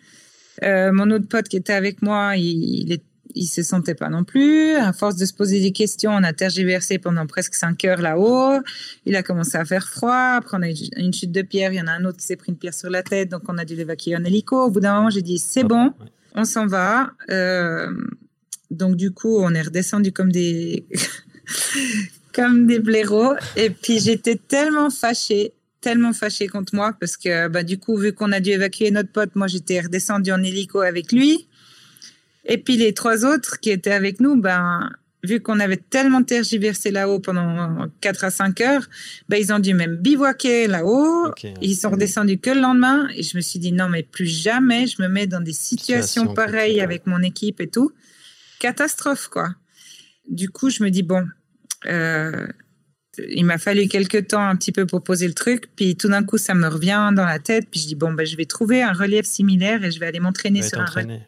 mon autre pote qui était avec moi, il, il, se sentait pas non plus. À force de se poser des questions, on a tergiversé pendant presque cinq heures là-haut. Il a commencé à faire froid. Après, on a eu une chute de pierre. Il y en a un autre qui s'est pris une pierre sur la tête, donc on a dû l'évacuer en hélico. Au bout d'un moment, j'ai dit c'est bon, on s'en va. Euh, donc du coup, on est redescendu comme des comme des blaireaux. Et puis j'étais tellement fâchée tellement fâchée contre moi parce que bah, du coup, vu qu'on a dû évacuer notre pote, moi j'étais redescendu en hélico avec lui. Et puis les trois autres qui étaient avec nous, ben, vu qu'on avait tellement tergiversé là-haut pendant 4 à 5 heures, ben, ils ont dû même bivouaquer là-haut. Ils sont redescendus que le lendemain. Et je me suis dit, non, mais plus jamais je me mets dans des situations pareilles avec mon équipe et tout. Catastrophe, quoi. Du coup, je me dis, bon, euh, il m'a fallu quelques temps un petit peu pour poser le truc. Puis tout d'un coup, ça me revient dans la tête. Puis je dis, bon, ben, je vais trouver un relief similaire et je vais aller m'entraîner sur un relief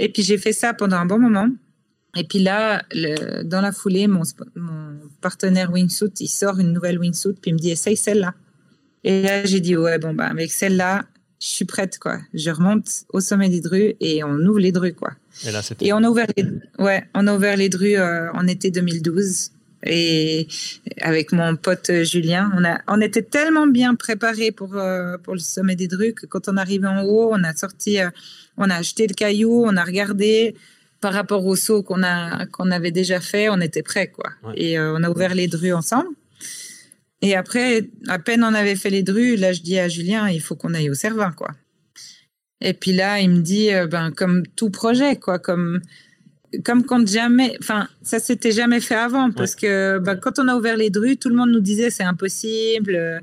et puis j'ai fait ça pendant un bon moment. Et puis là, dans la foulée, mon, mon, partenaire wingsuit, il sort une nouvelle wingsuit, puis il me dit essaye celle-là. Et là, j'ai dit ouais, bon, bah, avec celle-là, je suis prête, quoi. Je remonte au sommet des drues et on ouvre les drues, quoi. Et là, c'était. Et on a ouvert les, ouais, on a ouvert les drues euh, en été 2012. Et avec mon pote Julien, on a, on était tellement bien préparés pour euh, pour le sommet des drues que quand on arrive en haut, on a sorti euh, on a acheté le caillou, on a regardé par rapport au saut qu'on a qu'on avait déjà fait, on était prêt quoi. Et euh, on a ouvert les drues ensemble. Et après, à peine on avait fait les drues, là je dis à Julien, il faut qu'on aille au Cervin quoi. Et puis là, il me dit, euh, ben comme tout projet quoi, comme comme quand jamais, enfin ça s'était jamais fait avant parce que ben, quand on a ouvert les drues, tout le monde nous disait c'est impossible.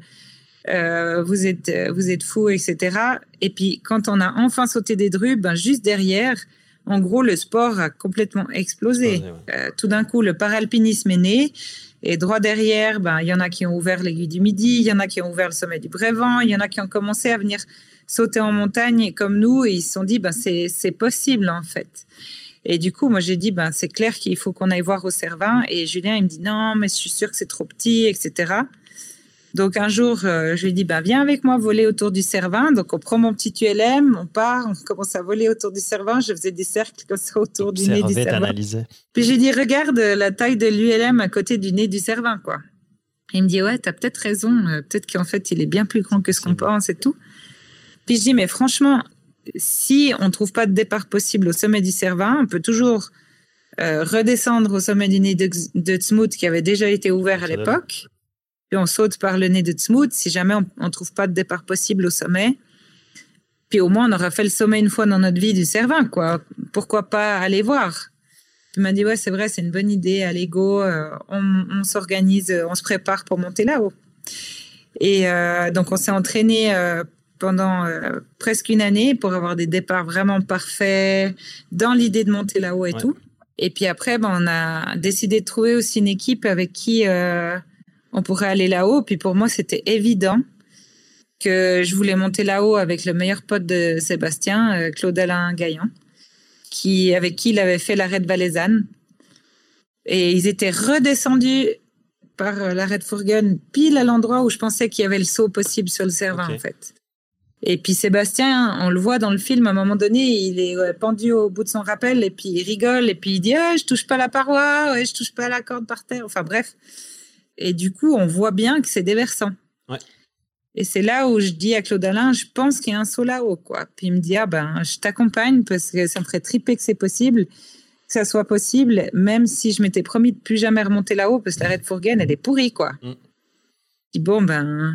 Euh, vous êtes vous êtes fou, etc. Et puis quand on a enfin sauté des drues, ben juste derrière, en gros, le sport a complètement explosé. Euh, tout d'un coup, le paralpinisme est né. Et droit derrière, ben, il y en a qui ont ouvert l'aiguille du Midi, il y en a qui ont ouvert le sommet du Brévent, il y en a qui ont commencé à venir sauter en montagne comme nous et ils se sont dit, ben, c'est possible en fait. Et du coup, moi, j'ai dit, ben, c'est clair qu'il faut qu'on aille voir au Cervin. Et Julien, il me dit, non, mais je suis sûr que c'est trop petit, etc. Donc un jour, euh, je lui dis, bah, viens avec moi voler autour du Cervin. Donc on prend mon petit ULM, on part, on commence à voler autour du Cervin. Je faisais des cercles comme ça autour du nez du Cervin. Puis j'ai dit, regarde la taille de l'ULM à côté du nez du Cervin, quoi. il me dit, ouais, t'as peut-être raison. Euh, peut-être qu'en fait, il est bien plus grand que ce qu'on pense et tout. Puis je dis, mais franchement, si on ne trouve pas de départ possible au sommet du Cervin, on peut toujours euh, redescendre au sommet du nez de, de qui avait déjà été ouvert à l'époque puis on saute par le nez de Tsmout si jamais on ne trouve pas de départ possible au sommet. Puis au moins, on aura fait le sommet une fois dans notre vie du Cervin, quoi. Pourquoi pas aller voir? Tu m'as dit, ouais, c'est vrai, c'est une bonne idée, à l'ego, euh, on, s'organise, on se prépare pour monter là-haut. Et euh, donc, on s'est entraîné euh, pendant presque une année pour avoir des départs vraiment parfaits, dans l'idée de monter là-haut et tout. Et puis après, ben, on a décidé de trouver aussi une équipe avec qui on pourrait aller là-haut. Puis pour moi, c'était évident que je voulais monter là-haut avec le meilleur pote de Sébastien, euh, Claude Alain Gaillan, qui, avec qui il avait fait l'arrêt de Valaisanne. Et ils étaient redescendus par euh, l'arrêt de Fourgon, pile à l'endroit où je pensais qu'il y avait le saut possible sur le Cervin, en fait. Et puis Sébastien, on le voit dans le film, à un moment donné, il est pendu au bout de son rappel, et puis il rigole, et puis il dit ah, Je touche pas la paroi, je touche pas la corde par terre. Enfin bref. Et du coup, on voit bien que c'est déversant. Ouais. Et c'est là où je dis à Claude Alain, je pense qu'il y a un saut là-haut, quoi. Puis il me dit, ah ben, je t'accompagne parce que ça me ferait triper que c'est possible, que ça soit possible, même si je m'étais promis de plus jamais remonter là-haut parce que la Red Fourgaine, elle est pourrie, quoi. Mm. Je dis, bon, ben,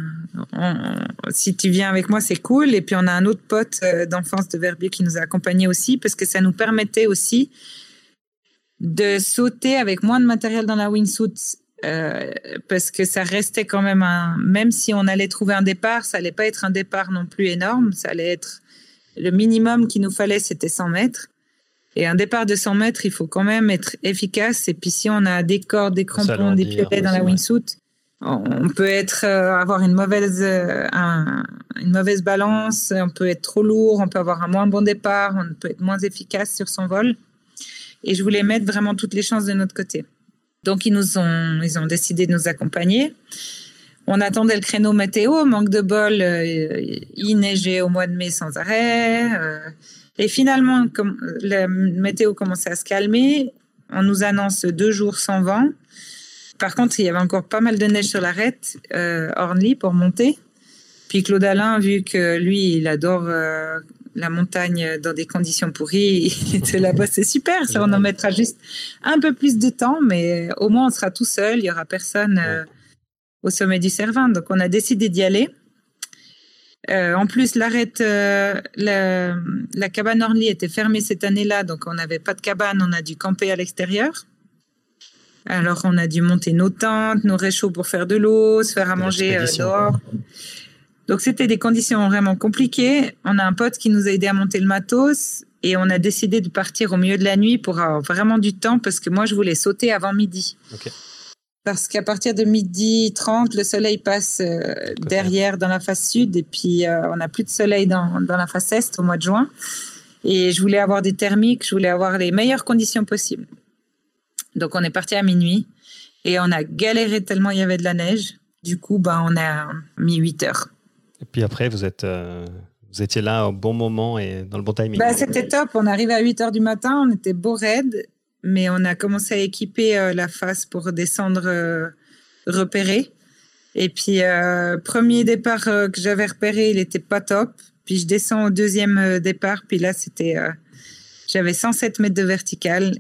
si tu viens avec moi, c'est cool. Et puis on a un autre pote euh, d'enfance de Verbier qui nous a accompagnés aussi parce que ça nous permettait aussi de sauter avec moins de matériel dans la wingsuit euh, parce que ça restait quand même un. Même si on allait trouver un départ, ça allait pas être un départ non plus énorme. Ça allait être le minimum qu'il nous fallait, c'était 100 mètres. Et un départ de 100 mètres, il faut quand même être efficace. Et puis si on a des cordes, des crampons, des piolets dans la wingsuit, on peut être euh, avoir une mauvaise euh, une mauvaise balance, on peut être trop lourd, on peut avoir un moins bon départ, on peut être moins efficace sur son vol. Et je voulais mettre vraiment toutes les chances de notre côté. Donc, ils nous ont, ils ont décidé de nous accompagner. On attendait le créneau météo, manque de bol, euh, il neigeait au mois de mai sans arrêt. Euh, et finalement, comme la météo commençait à se calmer, on nous annonce deux jours sans vent. Par contre, il y avait encore pas mal de neige sur l'arête, euh, pour monter. Puis Claude Alain, vu que lui, il adore euh, la montagne dans des conditions pourries, il était là-bas, c'est super, ça, on en mettra juste un peu plus de temps, mais au moins on sera tout seul, il y aura personne euh, au sommet du Cervin. Donc on a décidé d'y aller. Euh, en plus, l'arrête, euh, la, la, cabane Orly était fermée cette année-là, donc on n'avait pas de cabane, on a dû camper à l'extérieur. Alors on a dû monter nos tentes, nos réchauds pour faire de l'eau, se faire à manger dehors. Donc c'était des conditions vraiment compliquées. On a un pote qui nous a aidé à monter le matos et on a décidé de partir au milieu de la nuit pour avoir vraiment du temps parce que moi je voulais sauter avant midi. Parce qu'à partir de midi 30, le soleil passe euh, derrière dans la face sud et puis euh, on n'a plus de soleil dans, dans la face est au mois de juin. Et je voulais avoir des thermiques, je voulais avoir les meilleures conditions possibles. Donc on est parti à minuit et on a galéré tellement il y avait de la neige. Du coup, bah, on a mis 8 heures. Et puis après, vous, êtes, euh, vous étiez là au bon moment et dans le bon timing. Bah, C'était top. On arrivait à 8 heures du matin, on était beau raide, mais on a commencé à équiper euh, la face pour descendre euh, repéré. Et puis, premier départ que j'avais repéré, il n'était pas top. Puis je descends au deuxième départ, puis là, c'était. j'avais 107 mètres de vertical.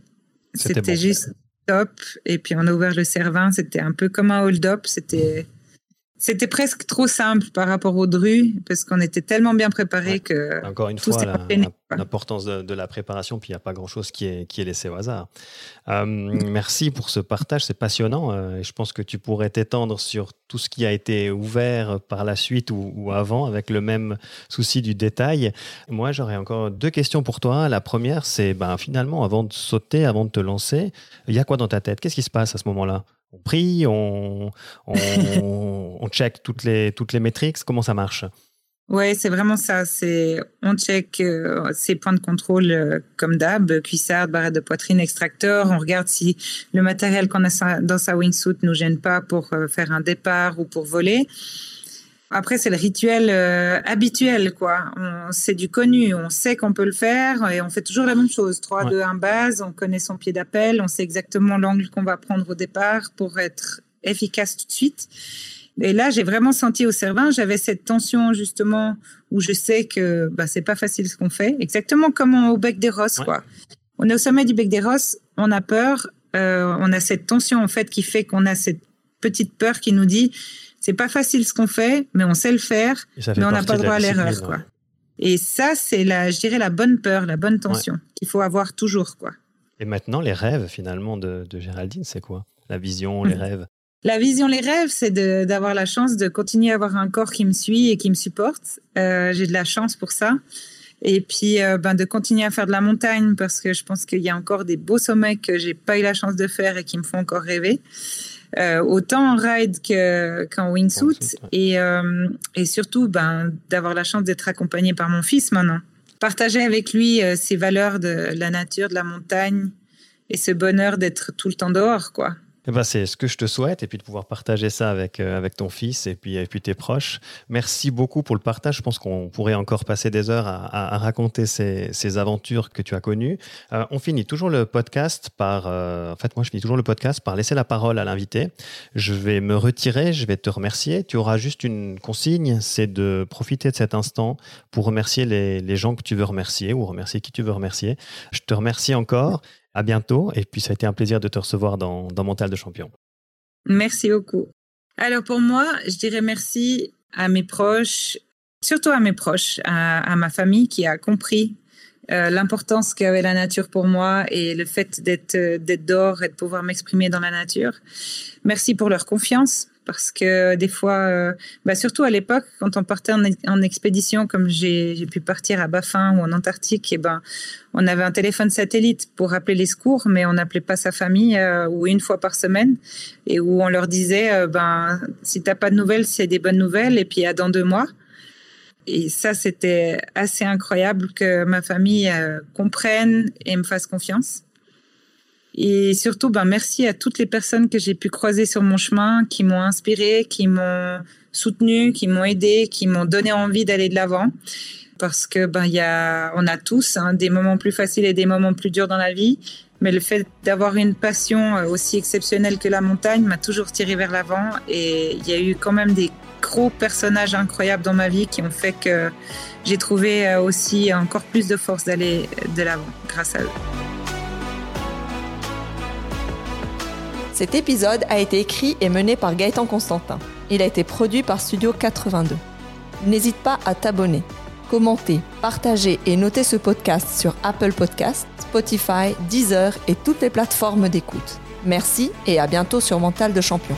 C'était juste top. Et puis on a ouvert le Cervin, c'était un peu comme un hold-up. C'était c'était presque trop simple par rapport aux Dru, parce qu'on était tellement bien préparés que. Encore une fois, l'importance de, la préparation, puis il n'y a pas grand-chose qui est, qui est laissé au hasard. Euh, merci pour ce partage, c'est passionnant. Euh, et je pense que tu pourrais t'étendre sur tout ce qui a été ouvert par la suite ou, avant, avec le même souci du détail. Moi, j'aurais encore deux questions pour toi. La première, c'est ben, finalement, avant de sauter, avant de te lancer, il y a quoi dans ta tête? Qu'est-ce qui se passe à ce moment-là? On prie, on, check toutes les, toutes les métriques, comment ça marche? Oui, c'est vraiment ça. On check euh, ces points de contrôle euh, comme d'hab, cuissard, barrette de poitrine, extracteur. On regarde si le matériel qu'on a dans sa wingsuit nous gêne pas pour euh, faire un départ ou pour voler. Après, c'est le rituel euh, habituel, quoi. C'est du connu, on sait qu'on peut le faire et on fait toujours la même chose. 3, 2, 1 base, on connaît son pied d'appel, on sait exactement l'angle qu'on va prendre au départ pour être efficace tout de suite. Et là, j'ai vraiment senti au cervin, j'avais cette tension justement où je sais que bah, c'est pas facile ce qu'on fait, exactement comme au bec des Rosses, quoi. On est au sommet du bec des Rosses, on a peur, euh, on a cette tension en fait qui fait qu'on a cette petite peur qui nous dit c'est pas facile ce qu'on fait, mais on sait le faire, mais on n'a pas droit à l'erreur, quoi. Et ça, c'est la, je dirais, la bonne peur, la bonne tension qu'il faut avoir toujours, quoi. Et maintenant, les rêves, finalement, de, Géraldine, c'est quoi? La vision, les rêves? La vision, les rêves, c'est d'avoir la chance de continuer à avoir un corps qui me suit et qui me supporte. Euh, j'ai de la chance pour ça. Et puis, euh, ben, de continuer à faire de la montagne parce que je pense qu'il y a encore des beaux sommets que j'ai pas eu la chance de faire et qui me font encore rêver. Euh, autant en ride qu'en wingsuit. Et, euh, et surtout, ben, d'avoir la chance d'être accompagné par mon fils maintenant. Partager avec lui euh, ces valeurs de la nature, de la montagne et ce bonheur d'être tout le temps dehors, quoi. Eh ben, c'est ce que je te souhaite et puis de pouvoir partager ça avec, euh, avec ton fils et puis, et puis tes proches. Merci beaucoup pour le partage. Je pense qu'on pourrait encore passer des heures à, à, raconter ces, ces, aventures que tu as connues. Euh, on finit toujours le podcast par, euh, en fait, moi je finis toujours le podcast par laisser la parole à l'invité. Je vais me retirer, je vais te remercier. Tu auras juste une consigne, c'est de profiter de cet instant pour remercier les, les gens que tu veux remercier ou remercier qui tu veux remercier. Je te remercie encore à bientôt. Et puis, ça a été un plaisir de te recevoir dans, dans Mental de Champion. Merci beaucoup. Alors, pour moi, je dirais merci à mes proches, surtout à mes proches, à, ma famille qui a compris euh, l'importance qu'avait la nature pour moi et le fait d'être d'être dehors et de pouvoir m'exprimer dans la nature. Merci pour leur confiance parce que des fois, euh, bah surtout à l'époque, quand on partait en, expédition, comme j'ai pu partir à Baffin ou en Antarctique, et eh ben, on avait un téléphone satellite pour appeler les secours, mais on n'appelait pas sa famille euh, ou une fois par semaine, et où on leur disait, euh, ben, si t'as pas de nouvelles, c'est des bonnes nouvelles, et puis à dans deux mois. Et ça, c'était assez incroyable que ma famille comprenne et me fasse confiance. Et surtout, ben, merci à toutes les personnes que j'ai pu croiser sur mon chemin, qui m'ont inspiré, qui m'ont soutenu, qui m'ont aidé, qui m'ont donné envie d'aller de l'avant. Parce que ben, y a, on a tous hein, des moments plus faciles et des moments plus durs dans la vie. Mais le fait d'avoir une passion euh, aussi exceptionnelle que la montagne m'a toujours tiré vers l'avant. Et il y a eu quand même des gros personnages incroyables dans ma vie qui ont fait que j'ai trouvé euh, aussi encore plus de force d'aller de l'avant grâce à eux. Cet épisode a été écrit et mené par Gaëtan Constantin. Il a été produit par Studio 82. N'hésite pas à t'abonner, commenter, partager et noter ce podcast sur Apple Podcasts, Spotify, Deezer et toutes les plateformes d'écoute. Merci et à bientôt sur Mental de Champion.